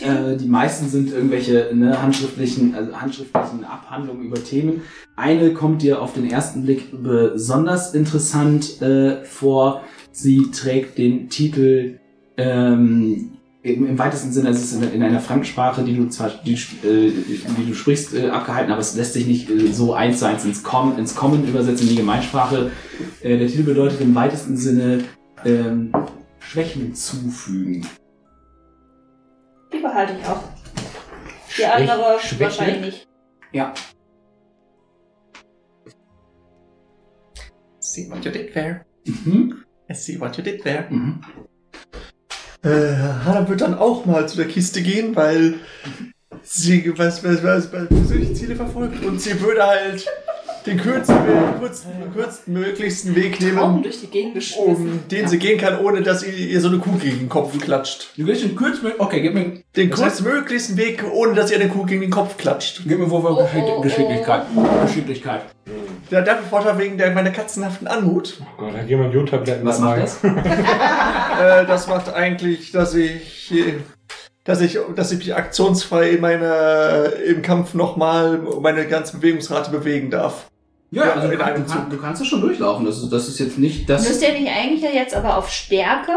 Äh, die meisten sind irgendwelche ne, handschriftlichen, also handschriftlichen Abhandlungen über Themen. Eine kommt dir auf den ersten Blick besonders interessant äh, vor. Sie trägt den Titel ähm, im, im weitesten Sinne, es ist in, in einer Fremdsprache, die du zwar die, äh, die du sprichst, äh, abgehalten, aber es lässt sich nicht äh, so eins zu eins ins, Com ins Common übersetzen, in die Gemeinsprache. Äh, der Titel bedeutet im weitesten Sinne ähm, Schwächen zufügen. Die behalte ich auch. Die andere Schwäche? wahrscheinlich nicht. See what you did there. Mhm. I see what you did there. Mhm. Äh, Hannah wird dann auch mal zu der Kiste gehen, weil sie was, was, was, was persönliche Ziele verfolgt und sie würde halt den kürzesten Weg nehmen, durch die Gegend geschmissen. um den sie gehen kann, ohne dass ihr, ihr so eine Kuh gegen den Kopf klatscht. Du gehst den mit. Okay, gib mir, Den kurzmöglichsten Weg, ohne dass ihr eine Kuh gegen den Kopf klatscht. gib mir Wurf auf Oh, Geschick oh, oh. Geschicklichkeit. Geschicklichkeit. Da dafür Vorteil wegen der, meiner katzenhaften Anmut. Oh Gott, hat jemand Jodtabletten Was macht das? *laughs* äh, das macht eigentlich, dass ich, dass ich, dass ich mich aktionsfrei in meiner, im Kampf nochmal meine ganze Bewegungsrate bewegen darf. Ja, Ja, also du, in einem Zug. du kannst es schon durchlaufen. Das ist, das ist jetzt nicht das. Müsst ihr nicht eigentlich ja jetzt aber auf Stärke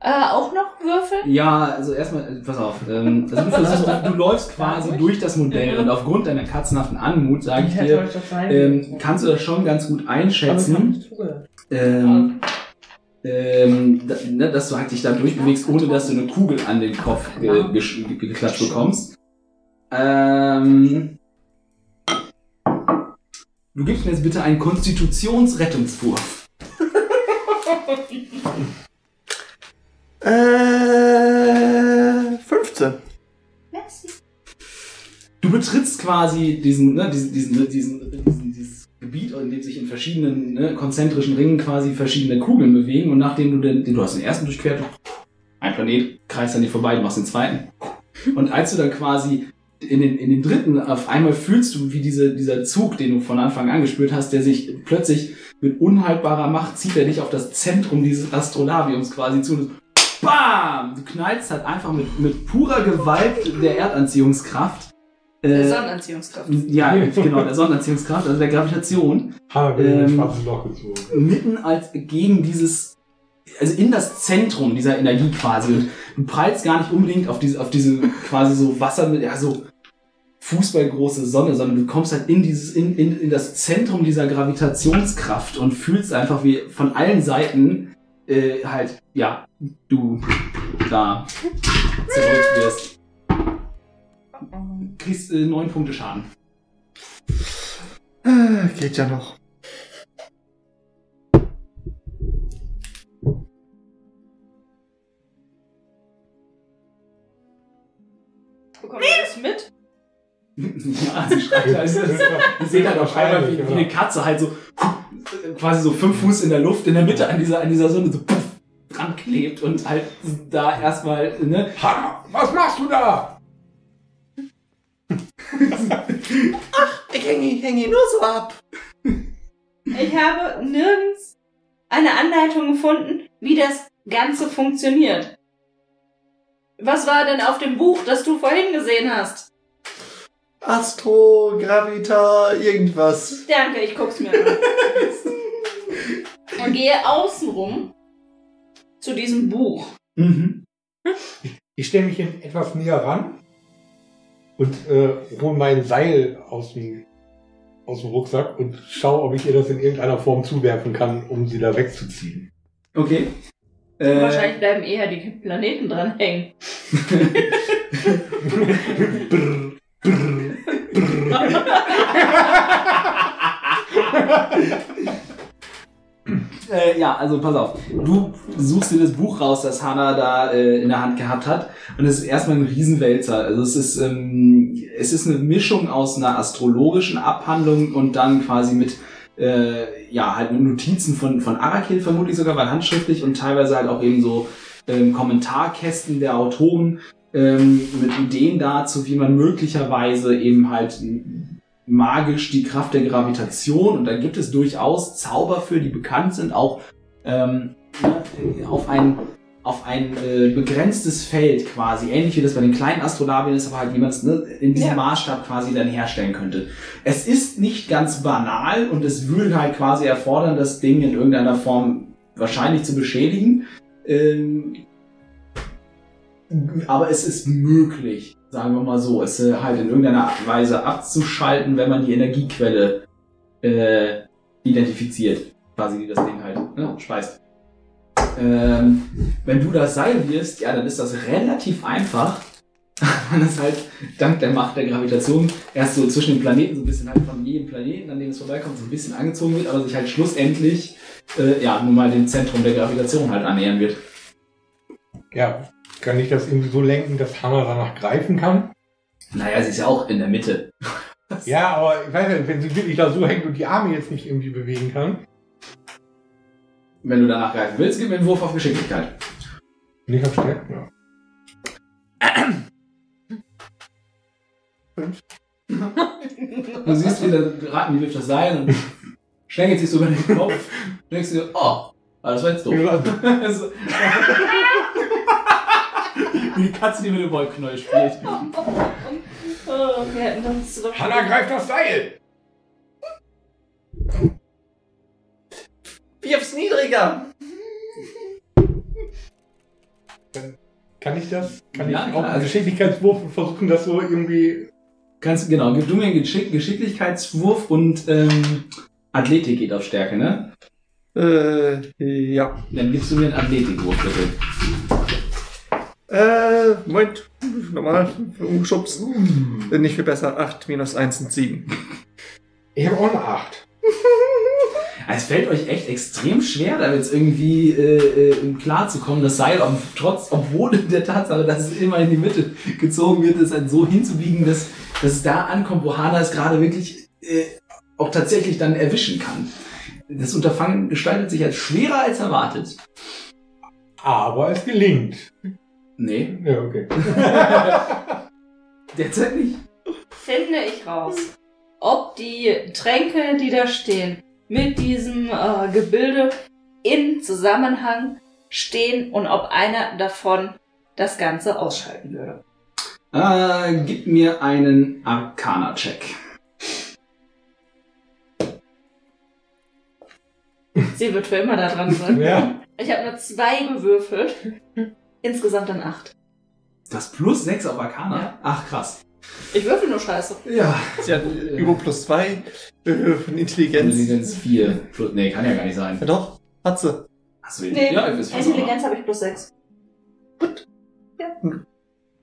äh, auch noch würfeln? Ja, also erstmal, äh, pass auf. Ähm, also du, versuchst, du, du läufst quasi durch das Modell und aufgrund deiner katzenhaften Anmut, sage ich dir, das ähm, kannst du das schon ganz gut Aber ich hab einschätzen. Ähm, ähm, ne, dass du halt dich da durchbewegst, ohne dass du eine Kugel an den Kopf ge ge geklatscht bekommst. Ähm, du gibst mir jetzt bitte einen Konstitutionsrettungswurf. *laughs* Äh, 15. Merci. Du betrittst quasi diesen, ne, diesen, diesen, ne, diesen, diesen, dieses Gebiet, in dem sich in verschiedenen ne, konzentrischen Ringen quasi verschiedene Kugeln bewegen und nachdem du den, du hast den ersten durchquert, ein Planet kreist an dir vorbei, du machst den zweiten. Und als du dann quasi in den, in den dritten auf einmal fühlst du, wie diese, dieser Zug, den du von Anfang an gespürt hast, der sich plötzlich mit unhaltbarer Macht zieht er dich auf das Zentrum dieses Astrolabiums quasi zu. Und BAM! Du knallst halt einfach mit, mit purer Gewalt der Erdanziehungskraft Der Äh, Sonnenanziehungskraft. ja, genau, der Sonnenanziehungskraft, also der Gravitation, ein Ähm, Loch gezogen. mitten als gegen dieses, also in das Zentrum dieser Energie quasi. Und du prallst gar nicht unbedingt auf diese, auf diese quasi so Wasser mit, ja, so fußballgroße Sonne, sondern du kommst halt in dieses, in, in, in das Zentrum dieser Gravitationskraft und fühlst einfach, wie von allen Seiten äh, halt, ja, du da zerdrückt wirst. Kriegst äh, neun Punkte Schaden. Äh, Geht ja noch. Bekommt ihr das mit? Ja, sie schreit also das, Ihr seht halt auf einmal, wie, wie eine Katze halt so quasi so fünf Fuß in der Luft in der Mitte an dieser, an dieser Sonne so puff, dran klebt und halt da erstmal, ne? Hanna, was machst du da? Ich hänge häng ihn nur so ab. Ich habe nirgends eine Anleitung gefunden, wie das Ganze funktioniert. Was war denn auf dem Buch, das du vorhin gesehen hast? Astro, Gravita, irgendwas. Danke, ich guck's mir an. Und gehe außenrum zu diesem Buch. Mhm. Ich stelle mich in etwas näher ran und äh, hole mein Seil aus dem, aus dem Rucksack und schaue, ob ich ihr das in irgendeiner Form zuwerfen kann, um sie da wegzuziehen. Okay. Äh, Wahrscheinlich bleiben eher die Planeten dran hängen. *laughs* *laughs* Brr, brr, brr. *laughs* Äh, ja, also pass auf. Du suchst dir das Buch raus, das Hannah da äh, in der Hand gehabt hat. Und es ist erstmal ein Riesenwälzer. Also es ist, ähm, es ist eine Mischung aus einer astrologischen Abhandlung und dann quasi mit äh, ja, halt mit Notizen von, von Arakil vermutlich sogar, weil handschriftlich und teilweise halt auch eben so ähm, Kommentarkästen der Autoren ähm, mit Ideen dazu, wie man möglicherweise eben halt magisch die Kraft der Gravitation und da gibt es durchaus Zauber für, die bekannt sind, auch ähm, ne, auf ein auf ein äh, begrenztes Feld quasi, ähnlich wie das bei den kleinen Astrolabien ist, aber halt jemand ne, in diesem Ja. Maßstab quasi dann herstellen könnte. Es ist nicht ganz banal und es würde halt quasi erfordern, das Ding in irgendeiner Form wahrscheinlich zu beschädigen. Ähm, aber es ist möglich, sagen wir mal so, es äh, halt in irgendeiner Weise abzuschalten, wenn man die Energiequelle äh, identifiziert, quasi die das Ding halt ne, speist. Ähm, wenn du das Seil wirst, ja, dann ist das relativ einfach. *laughs* Man ist halt dank der Macht der Gravitation erst so zwischen den Planeten so ein bisschen halt von jedem Planeten, an dem es vorbeikommt, so ein bisschen angezogen wird, aber sich halt schlussendlich äh, ja nun mal dem Zentrum der Gravitation halt annähern wird. Ja, kann ich das irgendwie so lenken, dass Hannah danach greifen kann? Naja, sie ist ja auch in der Mitte. *laughs* Ja, aber ich weiß nicht, wenn sie wirklich da so hängt und die Arme jetzt nicht irgendwie bewegen kann. Wenn du danach greifen willst, gib mir einen Wurf auf Geschicklichkeit. Nicht auf Stärke, ja. Du siehst, wie der Raten wirft das Seil und schlängelt sich so über den Kopf. Denkst du dir, oh, ah, das war jetzt doof. *laughs* *laughs* *laughs* Die Katze, die mit dem Wollknäuel spielt. Oh, wir hätten uns doch Hannah greift das Seil! Wirf's niedriger. Kann ich das? Kann Ja, ich klar. auch einen Geschicklichkeitswurf und versuchen, das so irgendwie. Kannst, genau, gib du mir einen Geschick Geschicklichkeitswurf und ähm, Athletik geht auf Stärke, ne? Äh, ja. Dann gibst du mir einen Athletikwurf, bitte. Äh, Moment. Nochmal. Umgeschubst. Bin nicht viel besser. 8 minus 1 sind 7. Ich habe auch eine 8. *laughs* Es fällt euch echt extrem schwer, damit jetzt irgendwie äh, äh, klar zu kommen, das Seil, ob, trotz, obwohl der Tatsache, dass es immer in die Mitte gezogen wird, es halt so hinzubiegen, dass, dass es da ankommt, wo Hana es gerade wirklich äh, auch tatsächlich dann erwischen kann. Das Unterfangen gestaltet sich als schwerer als erwartet. Aber es gelingt. Nee, Ja, okay. *laughs* derzeit nicht. finde ich raus, ob die Tränke, die da stehen, mit diesem äh, Gebilde in Zusammenhang stehen und ob einer davon das Ganze ausschalten würde. Äh, gib mir einen Arcana-Check. Sie wird für immer da dran sein. Ja. Ich habe nur zwei gewürfelt. Insgesamt dann acht. Das plus 6 auf Arcana? Ja. Ach, krass. Ich würfel nur Scheiße. Ja. Sie hat Übung plus zwei, äh, von Intelligenz. Intelligenz 4. Plus, nee, kann ja gar nicht sein. Ja doch, hat sie. Achso, Nee, ja. Intelligenz habe ich plus sechs.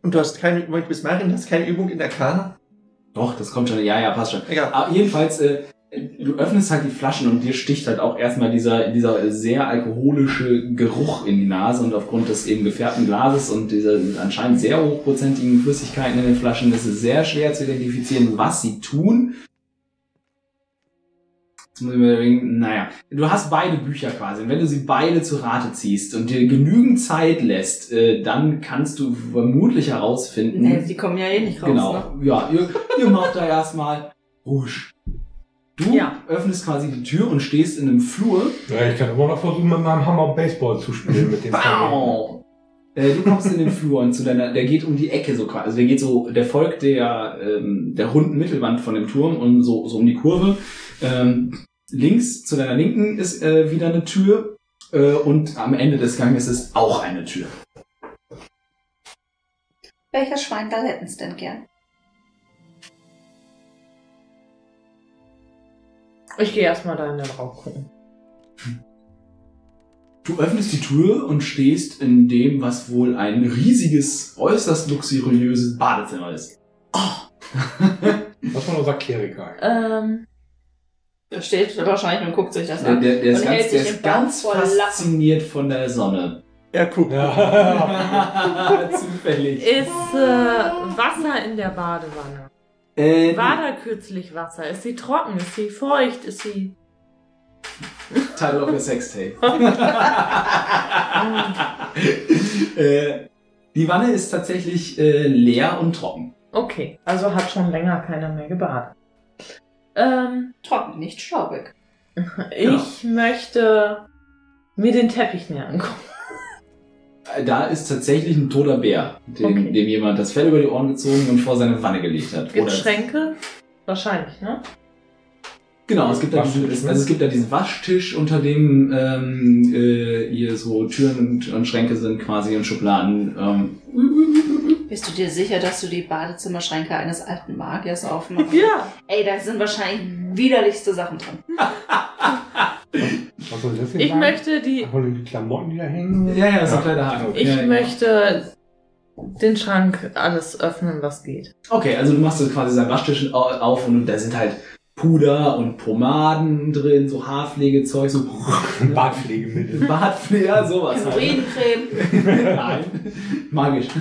Und du hast keine, Moment, du bist Marin, du hast keine Übung in der Kana? Doch, das kommt schon. Ja, ja, passt schon. Egal. Aber jedenfalls, äh, du öffnest halt die Flaschen und dir sticht halt auch erstmal dieser, dieser sehr alkoholische Geruch in die Nase und aufgrund des eben gefärbten Glases und dieser anscheinend sehr hochprozentigen Flüssigkeiten in den Flaschen ist es sehr schwer zu identifizieren, was sie tun. Jetzt muss ich mir überlegen, naja, du hast beide Bücher quasi und wenn du sie beide zu Rate ziehst und dir genügend Zeit lässt, äh, dann kannst du vermutlich herausfinden, Nee, die kommen ja eh nicht raus, Genau. ne? Ja, ihr, ihr macht da erstmal Rouge. Du Ja. öffnest quasi die Tür und stehst in einem Flur. ja. Ich kann immer noch versuchen, mit meinem Hammer Baseball zu spielen mit dem Bau! Äh, du kommst in den Flur und zu deiner, der geht um die Ecke so quasi. Also der geht so, der folgt der, ähm, der runden Mittelwand von dem Turm und so, so um die Kurve. Ähm, links zu deiner Linken ist äh, wieder eine Tür äh, und am Ende des Ganges ist auch eine Tür. Welcher Schweindall hätten es denn gern? Ich gehe erstmal da in den Raum gucken. Du öffnest die Tür und stehst in dem, was wohl ein riesiges, äußerst luxuriöses Badezimmer ist. Was von unser Kleriker. Ähm, Der steht wahrscheinlich und guckt sich das Der, an. der, der ist Und ganz, hält der sich ist ganz fasziniert von der Sonne. Ja, guck. *laughs* *laughs* Ja. Zufällig. ist äh, Wasser in der Badewanne? Äh, War da kürzlich Wasser? Ist sie trocken? Ist sie feucht? Ist sie. Title of your Sextape. *laughs* *laughs* äh, die Wanne ist tatsächlich äh, leer und trocken. Okay, also hat schon länger keiner mehr gebadet. Ähm, Trocken, nicht staubig. *laughs* ich möchte mir den Teppich näher angucken. Da ist tatsächlich ein toter Bär, dem, Okay. dem jemand das Fell über die Ohren gezogen und vor seine Wanne gelegt hat. Gibt Schränke? Wahrscheinlich, ne? Genau, es gibt, da diesen, also es gibt da diesen Waschtisch, unter dem ähm, äh, hier so Türen und, und Schränke sind quasi und Schubladen. Ähm, Bist du dir sicher, dass du die Badezimmerschränke eines alten Magiers aufmachst? Ja. Ey, da sind wahrscheinlich widerlichste Sachen drin. *laughs* Was soll das denn Ich sein? möchte die. Einfach nur die Klamotten, die da hängen? ja, ja, so ein kleiner Haken. Ich ja, ja. möchte den Schrank alles öffnen, was geht. Okay, also du machst so quasi seinen Waschtisch au- auf und da sind halt Puder und Pomaden drin, so Haarpflegezeug, so *laughs* Badpflegemittel. Bartpflege, ja, sowas halt. Uриncreme. Nein, magisch. *laughs*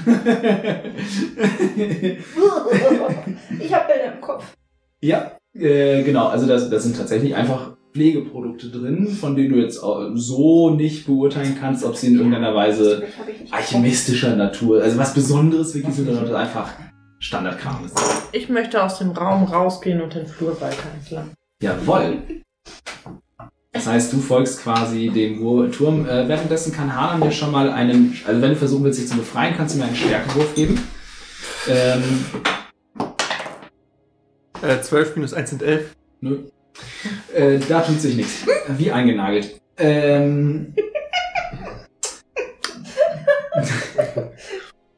ich hab Bilder im Kopf. ja, äh, genau, also das, das sind tatsächlich einfach Pflegeprodukte drin, von denen du jetzt so nicht beurteilen kannst, ob sie in irgendeiner Weise alchemistischer Natur, also was Besonderes wirklich sind, oder ob das einfach Standardkram ist. Ich möchte aus dem Raum rausgehen und den Flur weiter entlang. Jawoll. Das heißt, du folgst quasi dem Turm. Äh, währenddessen kann Hana mir schon mal einen, also wenn du versuchen willst, dich zu befreien, kannst du mir einen Stärkewurf geben. Ähm, Äh, 12 minus 1 sind 11. nö. Äh, da tut sich nichts. Wie eingenagelt. Ähm,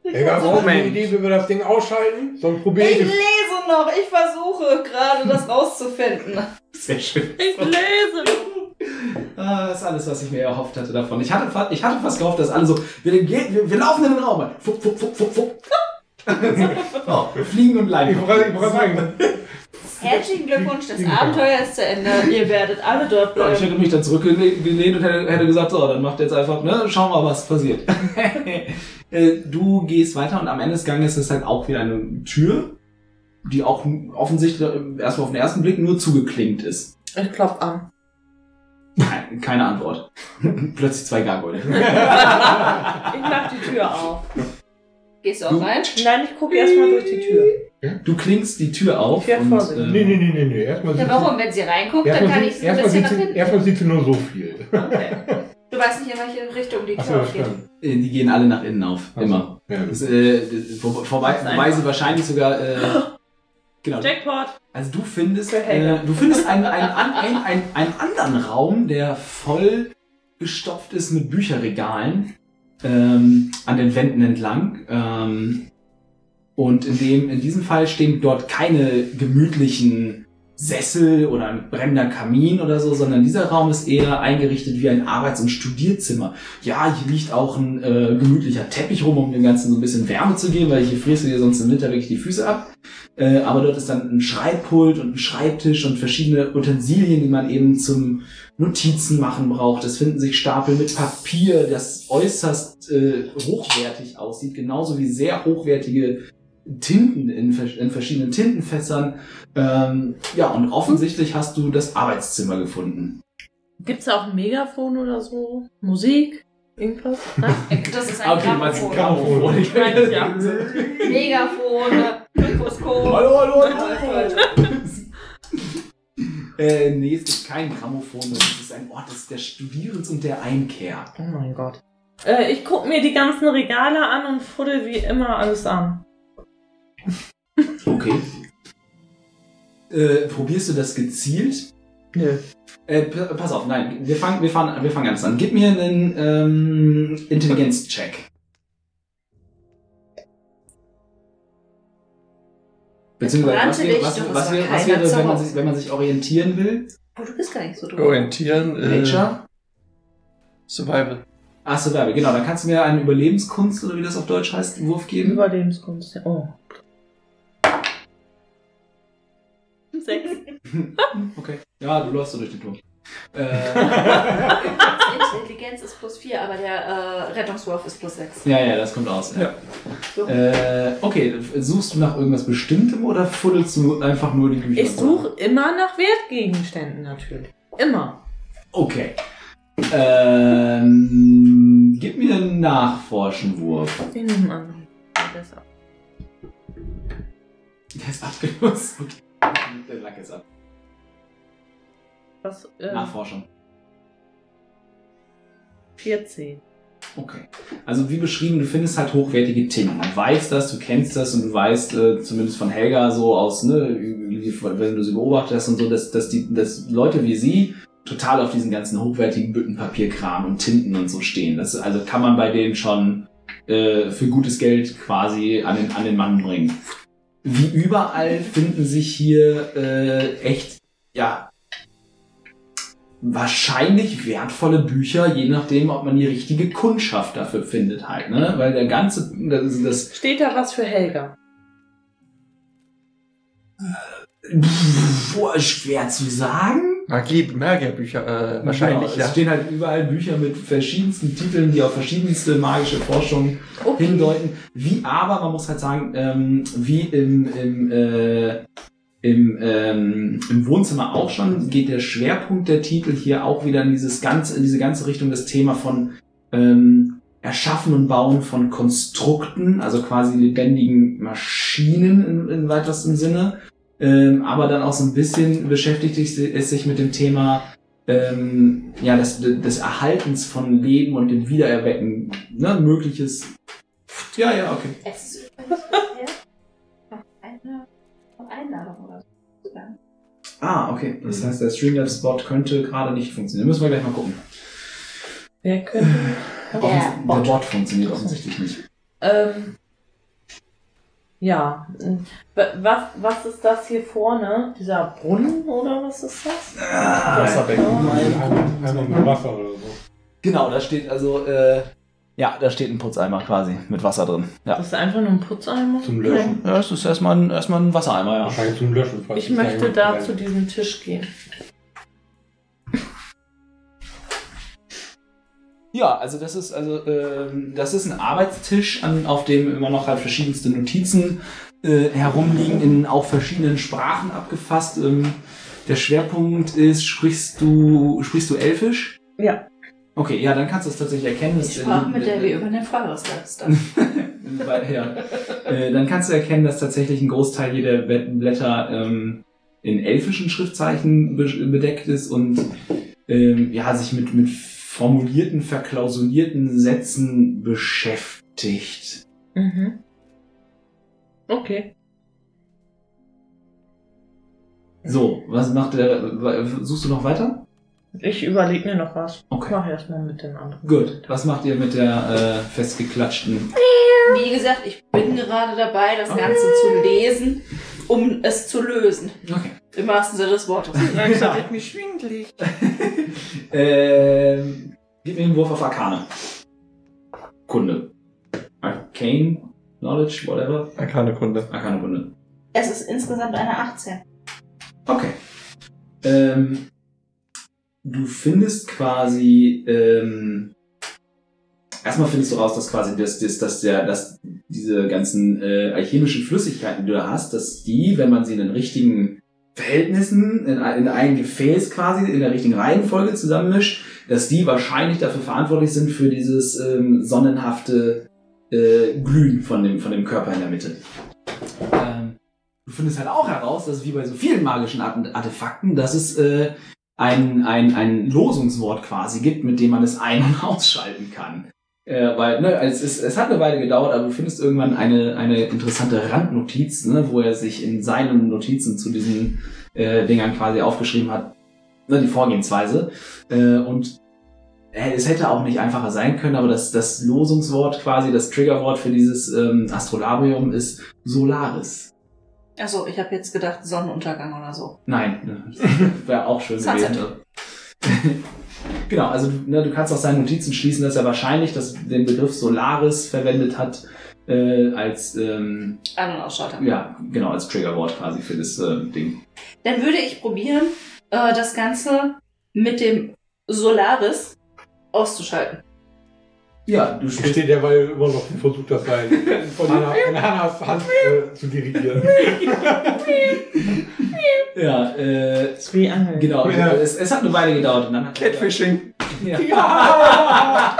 Egal, hast du eine Idee, wie wir das Ding ausschalten? Sonst probier Ich ich es. lese noch, ich versuche gerade das rauszufinden. sehr schön. Ich lese. Ah, das ist alles, was ich mir erhofft hatte davon. Ich hatte, fa- ich hatte fast gehofft, dass alle so, wir, gehen, wir, wir laufen in den Raum. Fupp, fupp, fupp, fupp, fupp. *laughs* oh, wir fliegen und wollte ich wollte sagen, Herzlichen Glückwunsch, das Abenteuer ist zu Ende. Ihr werdet alle dort Ja, ich bleiben. hätte mich dann zurückgelehnt und hätte, hätte gesagt, so, dann macht jetzt einfach, ne, schauen wir mal, was passiert. *laughs* Äh, du gehst weiter und am Ende des Ganges ist halt auch wieder eine Tür, die auch offensichtlich äh, erstmal auf den ersten Blick nur zugeklinkt ist. Ich klopf an. Keine, keine Antwort. *laughs* Plötzlich zwei Gargoyle. *laughs* Ich mach die Tür auf. Gehst du Du- auch rein? Nein, ich gucke erstmal durch die Tür. Du klingst die Tür auf Ich und vorsichtig. nee, äh, nee, nee, nee, nee. Erstmal Ja, warum? Wenn sie reinguckt, sie, dann kann ich sieht, sie ein erstmal bisschen sieht, nach sie, hinten. erstmal sieht sie nur so viel. Okay. *laughs* Du weißt nicht, in welche Richtung die Tür das aufgeht. äh, die gehen alle nach innen auf. Immer. Ja. Das, äh, ist wobei einfach. sie wahrscheinlich sogar. Äh, *gasps* genau. Jackpot. Also du findest, äh, du findest einen, einen, *laughs* einen, einen, einen, einen anderen Raum, der voll gestopft ist mit Bücherregalen ähm, an den Wänden entlang. Ähm, und in, dem, in diesem Fall stehen dort keine gemütlichen Sessel oder ein brennender Kamin oder so, sondern dieser Raum ist eher eingerichtet wie ein Arbeits- und Studierzimmer. Ja, hier liegt auch ein äh, gemütlicher Teppich rum, um dem Ganzen so ein bisschen Wärme zu geben, weil hier frierst du dir sonst im Winter wirklich die Füße ab. Äh, aber dort ist dann ein Schreibpult und ein Schreibtisch und verschiedene Utensilien, die man eben zum Notizen machen braucht. Es finden sich Stapel mit Papier, das äußerst äh, hochwertig aussieht, genauso wie sehr hochwertige Tinten in, in verschiedenen Tintenfässern. Ähm, ja, und offensichtlich hast du das Arbeitszimmer gefunden. Gibt's da auch ein Megafon oder so? Musik? Irgendwas? Nein? *laughs* Das ist ein okay, du meinst ein Grammophon. Grammophon. Ich Meinst ja. Megafon, Mikroskop. Hallo, hallo, hallo. *laughs* Äh, nee, es gibt kein Grammophon. Das ist ein Ort des, der Studierens und der Einkehr. Oh mein Gott. Äh, ich guck mir die ganzen Regale an und fuddel wie immer alles an. Okay. Äh, probierst du das gezielt? Nö. Äh, p- pass auf, nein, wir fangen, wir fangen, wir fangen anders an. Gib mir einen ähm, Intelligenz-Check. Beziehungsweise, was, wir, was, was, wir, was wäre, wenn man, sich, wenn man sich orientieren will? Oh, du bist gar nicht so doof. Orientieren. Äh, Nature? Survival. Ach Werbe, genau. Dann kannst du mir einen Überlebenskunst, oder wie das auf Deutsch heißt, Wurf geben. Überlebenskunst. ja. Oh. Sechs. *laughs* Okay. Ja, du läufst so durch den Turm. Äh, Intelligenz ist plus 4, aber der äh, Rettungswurf ist plus 6. ja, ja, das kommt aus. Ja. So. Äh, okay, suchst du nach irgendwas Bestimmtem oder fuddelst du einfach nur die Bücher? Ich suche immer nach Wertgegenständen natürlich. Immer. Okay. Ähm, gib mir einen Nachforschenwurf. Den nehmen an. Besser. Der ist abgelöst. Okay. Der Lack ist ab. Was? Äh, Nachforschung. 14. Okay. Also wie beschrieben, du findest halt hochwertige Tinten. Du weißt das, du kennst das und du weißt, äh, zumindest von Helga so aus, ne, wie- wenn du sie beobachtet hast und so, dass, dass, die, dass Leute wie sie total auf diesen ganzen hochwertigen Büttenpapierkram und Tinten und so stehen. Das, also kann man bei denen schon äh, für gutes Geld quasi an den, an den Mann bringen. Wie überall finden sich hier äh, echt, ja, wahrscheinlich wertvolle Bücher, je nachdem, ob man die richtige Kundschaft dafür findet halt, ne? Weil der ganze, das, das Steht da was für Helga? pff, boah, schwer zu sagen. Magie, Magierbücher, äh, wahrscheinlich, genau, ja. Es stehen halt überall Bücher mit verschiedensten Titeln, die auf verschiedenste magische Forschung Okay. hindeuten. Wie aber, man muss halt sagen, ähm, wie im, im, äh, im, ähm, im Wohnzimmer auch schon, geht der Schwerpunkt der Titel hier auch wieder in dieses ganze, in diese ganze Richtung das Thema von ähm, Erschaffen und Bauen von Konstrukten, also quasi lebendigen Maschinen in, in weitesten Sinne. Ähm, aber dann auch so ein bisschen beschäftigt es sich mit dem Thema ähm, ja, des, des Erhaltens von Leben und dem Wiedererwecken, ne, mögliches. Ja, ja, okay. Es ist übrigens eine Einladung oder so. sogar. Ah, okay. Das heißt, der Streamlabs-Spot könnte gerade nicht funktionieren. Müssen wir gleich mal gucken. Wer könnte. Offens- Bot. Der Bot funktioniert offensichtlich nicht. Ähm, ja. W- Was, was ist das hier vorne? Dieser Brunnen oder was ist das? Wasserbecken. Einmal einmal mit Wasser oder so. Genau, da steht also, äh, ja, da steht ein Putzeimer quasi mit Wasser drin. Ja. Das ist einfach nur ein Putzeimer? Zum Löschen. Ja, es ist erstmal ein, erstmal ein Wassereimer, ja. Wahrscheinlich zum Löschen. falls Ich möchte da zu diesem Tisch gehen. Ja, also das ist also ähm, das ist ein Arbeitstisch, an, auf dem immer noch halt verschiedenste Notizen äh, herumliegen, in auch verschiedenen Sprachen abgefasst. Ähm, der Schwerpunkt ist, sprichst du sprichst du Elfisch? Ja. Okay, ja, dann kannst du es tatsächlich erkennen. Dass, Sprache, äh, mit der wir über den Fahrradstadt *laughs* ja. äh, dann kannst du erkennen, dass tatsächlich ein Großteil jeder Blätter ähm, in elfischen Schriftzeichen be bedeckt ist und ähm, ja, sich mit, mit formulierten, verklausulierten Sätzen beschäftigt. Mhm. Okay. So, was macht der. Suchst du noch weiter? Ich überlege mir noch was. Okay. Mach erstmal mit den anderen. Gut. Was macht ihr mit der äh, festgeklatschten. Wie gesagt, ich bin gerade dabei, das Ganze zu lesen, um es zu lösen. Okay. Im wahrsten Sinne des Wortes. Langsam wird mir schwindelig. *laughs* ähm, gib mir einen Wurf auf Arkane. Kunde. Arcane, Knowledge, whatever. Keine Kunde. Arkane Kunde. Es ist insgesamt eine 18. Okay. Ähm, du findest quasi, ähm, erstmal findest du raus, dass quasi das, das, dass der, dass diese ganzen äh, alchemischen Flüssigkeiten, die du da hast, dass die, wenn man sie in den richtigen Verhältnissen, in, ein- in ein Gefäß quasi, in der richtigen Reihenfolge zusammenmischt, dass die wahrscheinlich dafür verantwortlich sind für dieses ähm, sonnenhafte äh, Glühen von dem, von dem Körper in der Mitte. Ähm, du findest halt auch heraus, dass wie bei so vielen magischen Arte- Artefakten, dass es äh, ein, ein, ein Losungswort quasi gibt, mit dem man es ein- und ausschalten kann. Äh, weil, ne, es, ist, es hat eine Weile gedauert, aber du findest irgendwann eine, eine interessante Randnotiz, ne, wo er sich in seinen Notizen zu diesen äh, Dingern quasi aufgeschrieben hat, ne, die Vorgehensweise. Äh, und äh, es hätte auch nicht einfacher sein können, aber das, das Losungswort quasi, das Triggerwort für dieses ähm, Astrolabium ist Solaris. Achso, ich habe jetzt gedacht Sonnenuntergang oder so. Nein, *laughs* wäre auch schön gewesen. *laughs* genau, also ne, du kannst aus seinen Notizen schließen, dass er wahrscheinlich das, den Begriff Solaris verwendet hat äh, als ähm, An- und ausschalten. ja genau als Triggerwort quasi für das äh, Ding. Dann würde ich probieren, äh, das Ganze mit dem Solaris auszuschalten. Ja, du Ich sprichst stehe derweil immer noch und versuche das sein, *laughs* von Hannas Hand äh, zu dirigieren. ja äh, Angeln. genau. Ja. Es, es hat eine Weile gedauert und dann hat Catfishing. Ja. *laughs*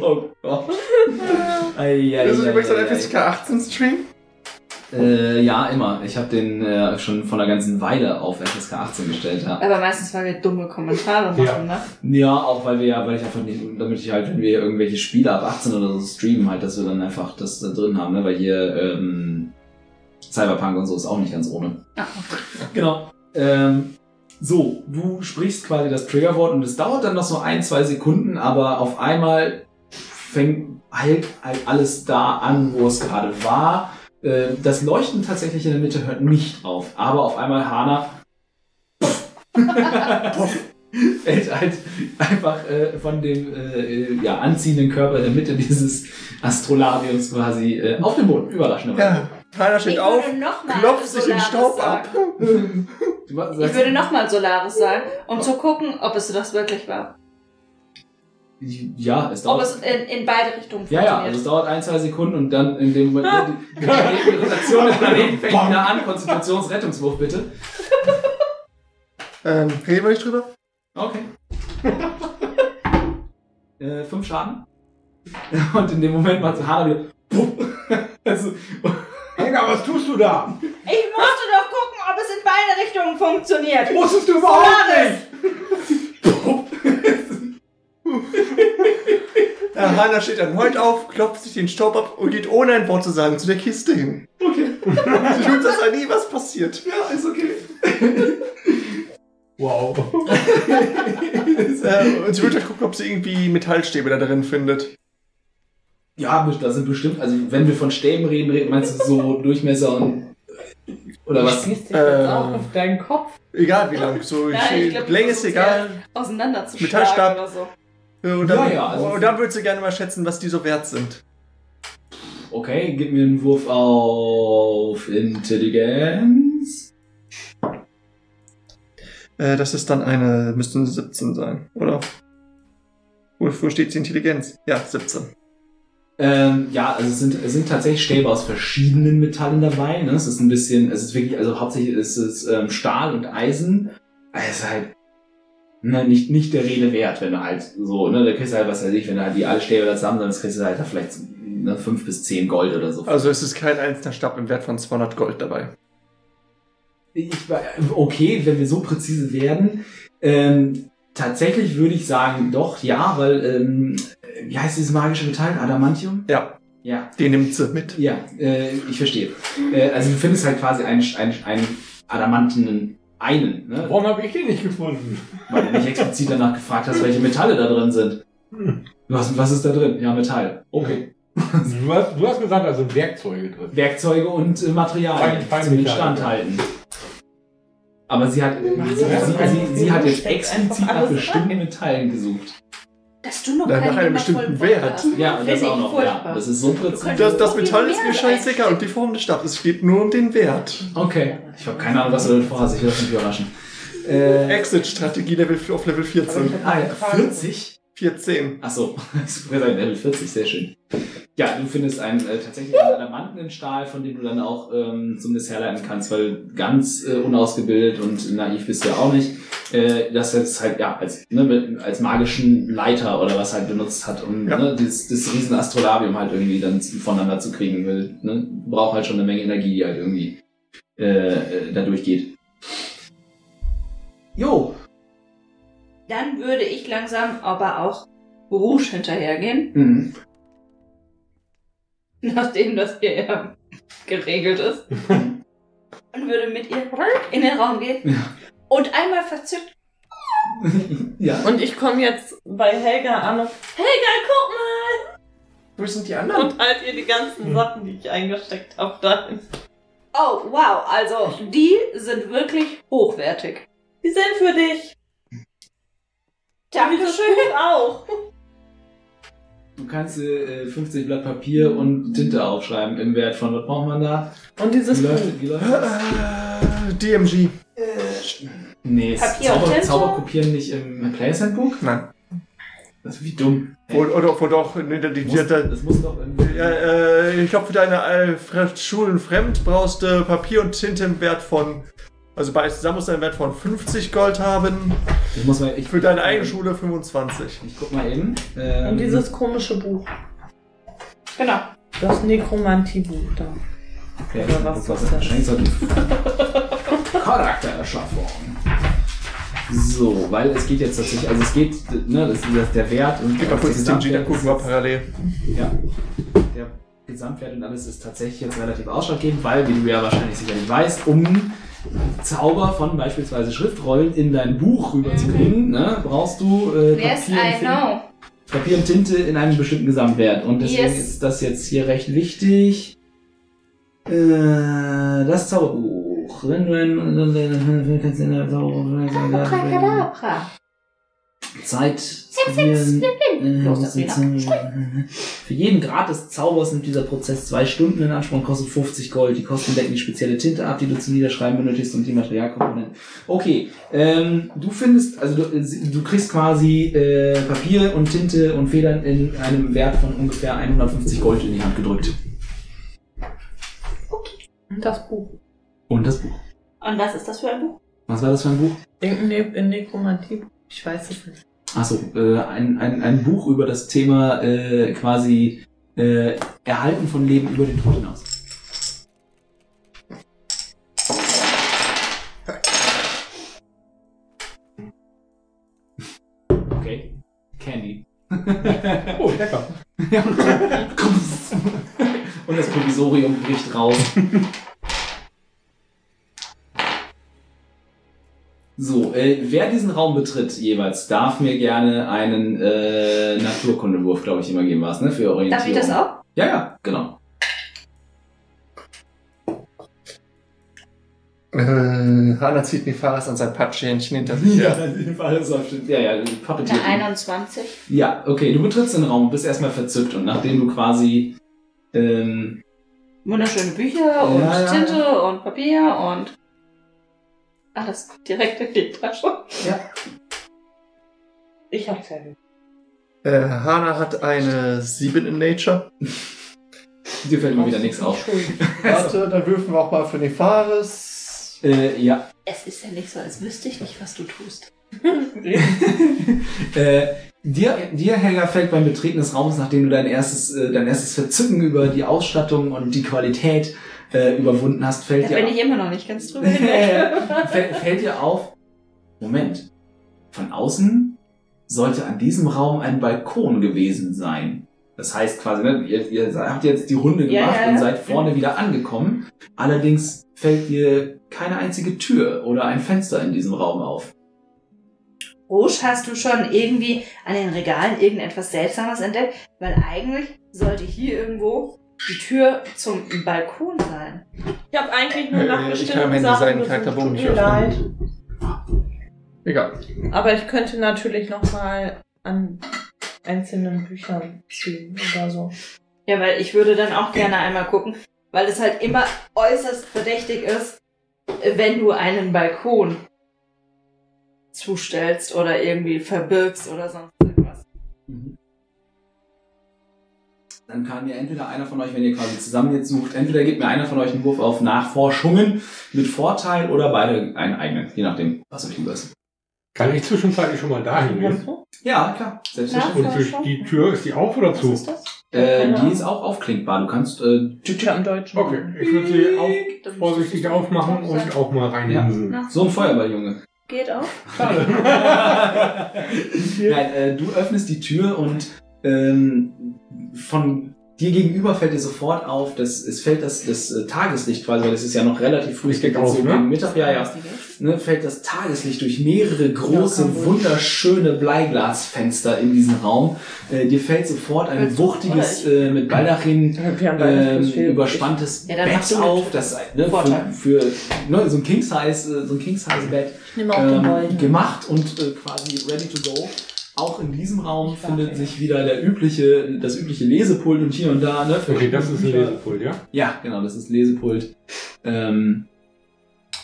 oh Gott. *laughs* Das ist übrigens ei, ein ei. FSK 18 Stream. Äh, ja, immer. Ich habe den äh, schon vor einer ganzen Weile auf FSK 18 gestellt. Ja. Aber meistens, weil wir dumme Kommentare machen, Ja. ne? ja, auch weil wir ja, weil ich einfach nicht, damit ich halt, wenn wir irgendwelche Spiele ab 18 oder so streamen, halt, dass wir dann einfach das da drin haben, ne? Weil hier ähm, Cyberpunk und so ist auch nicht ganz ohne. Ah, okay. Genau. Ähm, so, du sprichst quasi das Triggerwort und es dauert dann noch so ein, zwei Sekunden, aber auf einmal fängt halt, halt alles da an, wo es gerade war. Äh, Das Leuchten tatsächlich in der Mitte hört nicht auf, aber auf einmal Hana *laughs* fällt halt einfach äh, von dem äh, ja, anziehenden Körper in der Mitte dieses Astrolabiums quasi äh, auf den Boden, überraschenderweise. Ja. Tyler steht Ich auf, würde nochmal klopft sich den Staub sagen. ab. *laughs* Ich würde nochmal Solaris sagen, um zu gucken, ob es das wirklich war. Ja, es Ob dauert. es in, in beide Richtungen Ja, ja, also es dauert ein, zwei Sekunden und dann in dem Moment, *laughs* die, die Rotation des Planeten fängt wieder an. Konstitutionsrettungswurf, bitte. *laughs* Ähm, reden wir nicht drüber? Okay. *laughs* äh, fünf Schaden. Und in dem Moment macht Hana wieder. Also, Helga, was tust du da? Ich musste doch gucken, ob es in beide Richtungen funktioniert. Wusstest du überhaupt Solaris! *laughs* Ja, Hanna steht erneut auf, klopft sich den Staub ab und geht ohne ein Wort zu sagen zu der Kiste hin. okay. *laughs* Sie tut, dass da nie was passiert. Ja, ist okay. *laughs* Wow. Äh, und sie wird halt gucken, ob sie irgendwie Metallstäbe da drin findet. Ja, da sind bestimmt, also wenn wir von Stäben reden, meinst du so Durchmesser und. Oder was? Schließt dich Äh. auch auf deinen Kopf. Egal wie lang. So, Ja, ich, ich glaub, Länge ist egal. Auseinanderzuschlagen Metallstab. oder so. Äh, Und dann, Ja, ja, also- und dann würde sie gerne mal schätzen, was die so wert sind. Okay, gib mir einen Wurf auf Intelligenz. Äh, das ist dann eine, müsste eine 17 sein, oder? Wo, wo steht die Intelligenz? Ja, 17. Ähm, ja, also es sind, es sind tatsächlich Stäbe aus verschiedenen Metallen dabei. Ne? Es ist ein bisschen, es ist wirklich, also hauptsächlich ist es ähm, Stahl und Eisen. Also es ist halt ne, nicht, nicht der Rede wert, wenn du halt so, ne, da kriegst du halt, was weiß ich, wenn du halt die alle Stäbe da zusammen, dann kriegst du halt da vielleicht ne, 5 bis 10 Gold oder so. Also es ist kein einzelner Stab im Wert von 200 Gold dabei. Ich, war- okay, wenn wir so präzise werden. Ähm, tatsächlich würde ich sagen, doch, ja, weil ähm, wie heißt dieses magische Metall? Adamantium? Ja, Ja. den nimmt sie mit. Ja, äh, ich verstehe. Äh, also du findest halt quasi einen, einen, einen adamantenen einen, ne? Warum habe ich den nicht gefunden? weil du nicht explizit danach gefragt hast, welche Metalle da drin sind. Was, was ist da drin? Ja, Metall. Okay. Du hast, du hast gesagt, da sind Werkzeuge drin. Werkzeuge und äh, Materialien Fein- fein zum. Instandhalten. Aber sie hat, sie, Macht sie, sie, sie hat jetzt explizit nach bestimmten. Metallen gesucht. Dass du noch Nach keinen einem bestimmten Wert. hast. Ja, und das Finde auch noch. Ja, das ist so präzise. könntest- Das, das Metall ist mir scheißegal und die Form des Stabs. Es geht nur um den Wert. Okay. Ich habe keine Ahnung, was du damit vorhast. Ich will das nicht überraschen. Äh, Exit-Strategie Level auf Level 14. ah, ja, 40? 14. Achso, *laughs* Level 40, sehr schön. Ja, du findest einen äh, tatsächlich einen adamantenen Stahl, von dem du dann auch ähm, zumindest herleiten kannst, weil ganz äh, unausgebildet und naiv bist du ja auch nicht. Äh, das jetzt halt ja als, ne, als magischen Leiter oder was halt benutzt hat, um Ja. ne, das, das riesen Astrolabium halt irgendwie dann voneinander zu kriegen, weil ne, braucht halt schon eine Menge Energie, die halt irgendwie äh, äh, da durchgeht. Jo. Dann würde ich langsam aber auch Rouge hinterhergehen, Mhm. *laughs* nachdem das hier ja geregelt ist. *laughs* und würde mit ihr in den Raum gehen Ja. und einmal verzückt. *laughs* ja. Und ich komme jetzt bei Helga an und Helga, guck mal! Wo sind die anderen? Und halt ihr die ganzen Sachen, die ich eingesteckt habe, dahin. Oh, wow, also die sind wirklich hochwertig. Die sind für dich. Buch auch. *laughs* Du kannst äh, 50 Blatt Papier und Tinte aufschreiben im Wert von, was braucht man da? Und dieses Wie läuft, wie läuft das? Äh, DMG. Nee, ist Papier und Zauber, Tinte? Zauber kopieren nicht im Players Handbook? Nein. Das ist wie dumm. Oder, oder, oder doch, ne, die, die, Muss, die, das muss doch im... Ja, äh, ich glaube, für deine äh, Schulen fremd brauchst du Papier und Tinte im Wert von. Also zusammen muss einen Wert von 50 Gold haben. Ich muss mal... Ich, Für deine eigene Schule 25. Ich guck mal eben. Ähm, Und dieses komische Buch. Genau. Das Nekromantie-Buch da. Okay, Oder was was ist das? Wahrscheinlich sollte... *laughs* Charaktererschaffung. So, weil es geht jetzt tatsächlich... Also es geht, ne, das ist das- der Wert und... Gib mal kurz das Gesamtwert gucken wir parallel. Ja. Der Gesamtwert und alles ist tatsächlich jetzt relativ ausschlaggebend, weil, wie du ja wahrscheinlich sicherlich weißt, um Zauber von beispielsweise Schriftrollen in dein Buch rüberzukriegen, ne, brauchst du äh, Yes, Papier. Papier und Tinte in einem bestimmten Gesamtwert. Und deswegen Yes. ist das jetzt hier recht wichtig. Äh, das Zauberbuch. Wenn du ein- kannst du in der Zauberbuch- Abracadabra. Zeit. Los, Sabrina. Für jeden Grad des Zaubers nimmt dieser Prozess zwei Stunden in Anspruch und kostet 50 Gold. Die Kosten decken die spezielle Tinte ab, die du zum Niederschreiben benötigst und die Materialkomponenten. Okay, ähm, du findest, also du, äh, du kriegst quasi äh, Papier und Tinte und Federn in einem Wert von ungefähr 150 Gold in die Hand gedrückt. Und das Buch. Und das Buch. Und was ist das für ein Buch? Was war das für ein Buch? Irgendein ne in Nekromantie-Buch. Ich weiß es nicht. Achso, äh, ein, ein, ein Buch über das Thema äh, quasi äh, Erhalten von Leben über den Tod hinaus. Okay. Candy. *laughs* Oh, lecker. *laughs* Und das Provisorium bricht raus. So, äh, wer diesen Raum betritt jeweils, darf mir gerne einen äh, Naturkundewurf, glaube ich, immer geben was, ne? Für Orientierung. Darf ich das auch? Ja, ja, genau. Äh, Hana zieht Nefaris an sein Patschhähnchen hinter sich *laughs* dem Fall ist es Ja, ja, Puppetier. Eine 21. Ja, okay, du betrittst den Raum, bist erstmal verzückt und nachdem du quasi ähm, Wunderschöne Bücher und Ja, ja, Tinte und Papier und alles direkt in die Tasche. Ich hab's ja nicht. Äh, Hana hat eine 7 in Nature. *laughs* dir fällt mal wieder nichts auf. Warte, dann würfen wir auch mal für Nefaris. Äh, ja. Es ist ja nicht so, als wüsste ich nicht, was du tust. *laughs* äh, dir, dir, Helga, fällt beim Betreten des Raumes, nachdem du dein erstes, äh, dein erstes Verzücken über die Ausstattung und die Qualität äh, überwunden hast, fällt Da dir bin auf. ich immer noch nicht ganz drüber hinweg. *laughs* fällt, fällt dir auf, Moment, von außen sollte an diesem Raum ein Balkon gewesen sein. Das heißt quasi, ne, ihr, ihr habt jetzt die Runde gemacht ja, und ja. seid vorne wieder angekommen. Allerdings fällt dir keine einzige Tür oder ein Fenster in diesem Raum auf. Rouge, hast du schon irgendwie an den Regalen irgendetwas Seltsames entdeckt? Weil eigentlich sollte hier irgendwo die Tür zum Balkon sein. Ich habe eigentlich nur Äh, nach ich bestimmten kann am Ende Sachen seinen gesucht. Charakterbogen Tut nicht mir leid. Egal. Aber ich könnte natürlich noch mal an einzelnen Büchern ziehen oder so. Ja, weil ich würde dann auch gerne einmal gucken, weil es halt immer äußerst verdächtig ist, wenn du einen Balkon zustellst oder irgendwie verbirgst oder sonst irgendwas. Dann kann mir entweder einer von euch, wenn ihr quasi zusammen jetzt sucht, entweder gibt mir einer von euch einen Wurf auf Nachforschungen mit Vorteil oder beide einen eigenen, je nachdem, was euch lieber ist. Kann ich zwischenzeitlich schon mal dahin gehen? Ja, klar, selbstverständlich. Und durch die Tür ist die auf oder Was zu? ist das? Äh, die ist auch aufklinkbar. Du kannst äh, tüt, tüt, Ja, im Deutschen. Okay, ich würde sie auf, Dann vorsichtig aufmachen und sein. auch mal reinlinsen. Na, so ein Feuerballjunge. Geht auch. Schade. *laughs* Nein, äh, du öffnest die Tür und ähm, von dir gegenüber fällt dir sofort auf, dass es fällt das, das äh, Tageslicht quasi, weil es ist ja noch relativ früh, es geht auf, so ne? gegen Mittag, ja, ja, ne, fällt das Tageslicht durch mehrere große, wunderschöne Bleiglasfenster in diesen Raum. Äh, dir fällt sofort ein Willst wuchtiges, äh, mit Baldachin *laughs* vier. überspanntes Ja, Bett auf, das ne, Vorteil. für, für ne, so ein King Size, äh, so ein King Size Bett Ich nehme auch den ähm, gemacht und äh, quasi ready to go. Auch in diesem Raum Ich findet sich wieder der übliche, das übliche Lesepult und hier und da, ne? für Okay, das ist ein. Lesepult, ja? Ja, genau, das ist Lesepult. Ähm,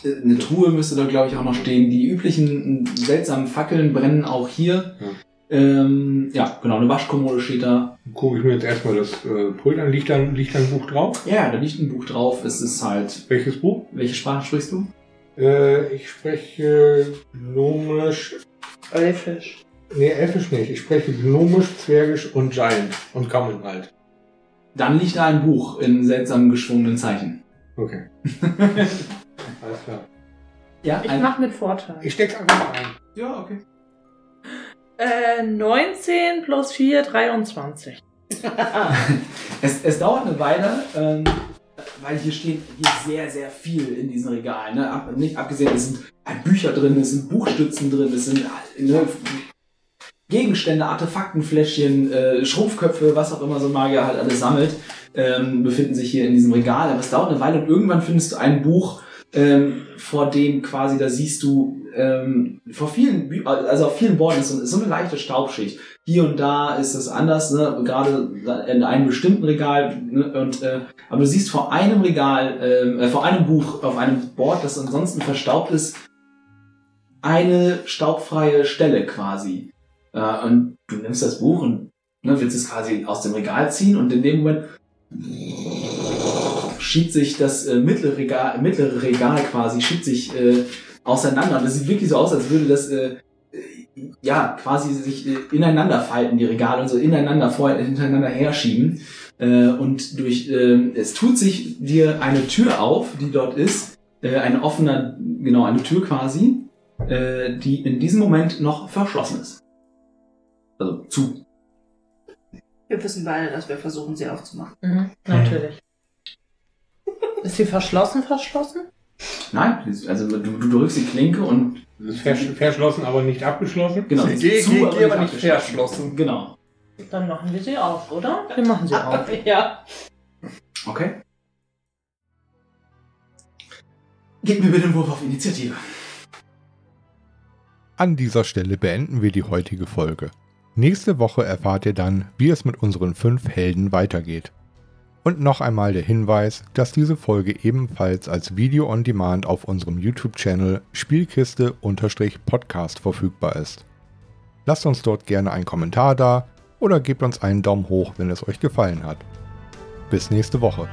äh, eine Truhe müsste da, glaube ich, auch noch stehen. Die üblichen äh, seltsamen Fackeln brennen auch hier. Ja. Ähm, ja, genau, eine Waschkommode steht da. Gucke ich mir jetzt erstmal das äh, Pult an. Liegt da, liegt da ein Buch drauf? Ja, da liegt ein Buch drauf. Es ist halt. Welches Buch? Welche Sprache sprichst du? Äh, ich spreche Gnomisch. Elfisch. Nee, Elfisch nicht. Ich spreche Gnomisch, Zwergisch und Giant. Und Common halt. Dann liegt da ein Buch in seltsam geschwungenen Zeichen. Okay. *laughs* Alles klar. Ja, Ich ein, mach mit Vorteil. Ich steck's einfach mal ein. ja, okay. Äh, 19 plus 4, 23. *laughs* Es, es dauert eine Weile, ähm, weil hier steht hier sehr, sehr viel in diesen Regalen. Ne? Ab, nicht abgesehen, es sind halt Bücher drin, es sind Buchstützen drin, es sind ne, Gegenstände, Artefaktenfläschchen, äh, Schrumpfköpfe, was auch immer so ein Magier halt alles sammelt, ähm, befinden sich hier in diesem Regal. Aber es dauert eine Weile und irgendwann findest du ein Buch, ähm, vor dem quasi, da siehst du ähm, vor vielen, also auf vielen Borden ist so, ist so eine leichte Staubschicht. Hier und da ist es anders, ne? gerade in einem bestimmten Regal. Ne? Und, äh, aber du siehst vor einem Regal, ähm, äh, vor einem Buch, auf einem Board, das ansonsten verstaubt ist, eine staubfreie Stelle quasi. Äh, und du nimmst das Buch und ne, willst es quasi aus dem Regal ziehen und in dem Moment schiebt sich das äh, mittlere, Regal, mittlere Regal quasi, schiebt sich äh, auseinander. Und das sieht wirklich so aus, als würde das äh, äh, ja quasi sich äh, ineinander falten, die Regale und so ineinander vor, hintereinander herschieben. Äh, und durch äh, es tut sich dir eine Tür auf, die dort ist, ein offener, genau, eine Tür quasi, die in diesem Moment noch verschlossen ist. Also zu. Wir wissen beide, dass wir versuchen, sie aufzumachen. Mhm, natürlich. *laughs* Ist sie verschlossen, verschlossen? Nein, also du, du drückst die Klinke und Es ist vers verschlossen, aber nicht abgeschlossen. genau. Sie ist zu, geh aber nicht verschlossen. Genau. Dann machen wir sie auf, oder? Wir machen sie auf. *laughs* ja. Okay. Gib mir bitte einen Wurf auf Initiative. An dieser Stelle beenden wir die heutige Folge. Nächste Woche erfahrt ihr dann, wie es mit unseren fünf Helden weitergeht. Und noch einmal der Hinweis, dass diese Folge ebenfalls als Video on Demand auf unserem YouTube-Channel Spielkiste-Podcast verfügbar ist. Lasst uns dort gerne einen Kommentar da oder gebt uns einen Daumen hoch, wenn es euch gefallen hat. Bis nächste Woche.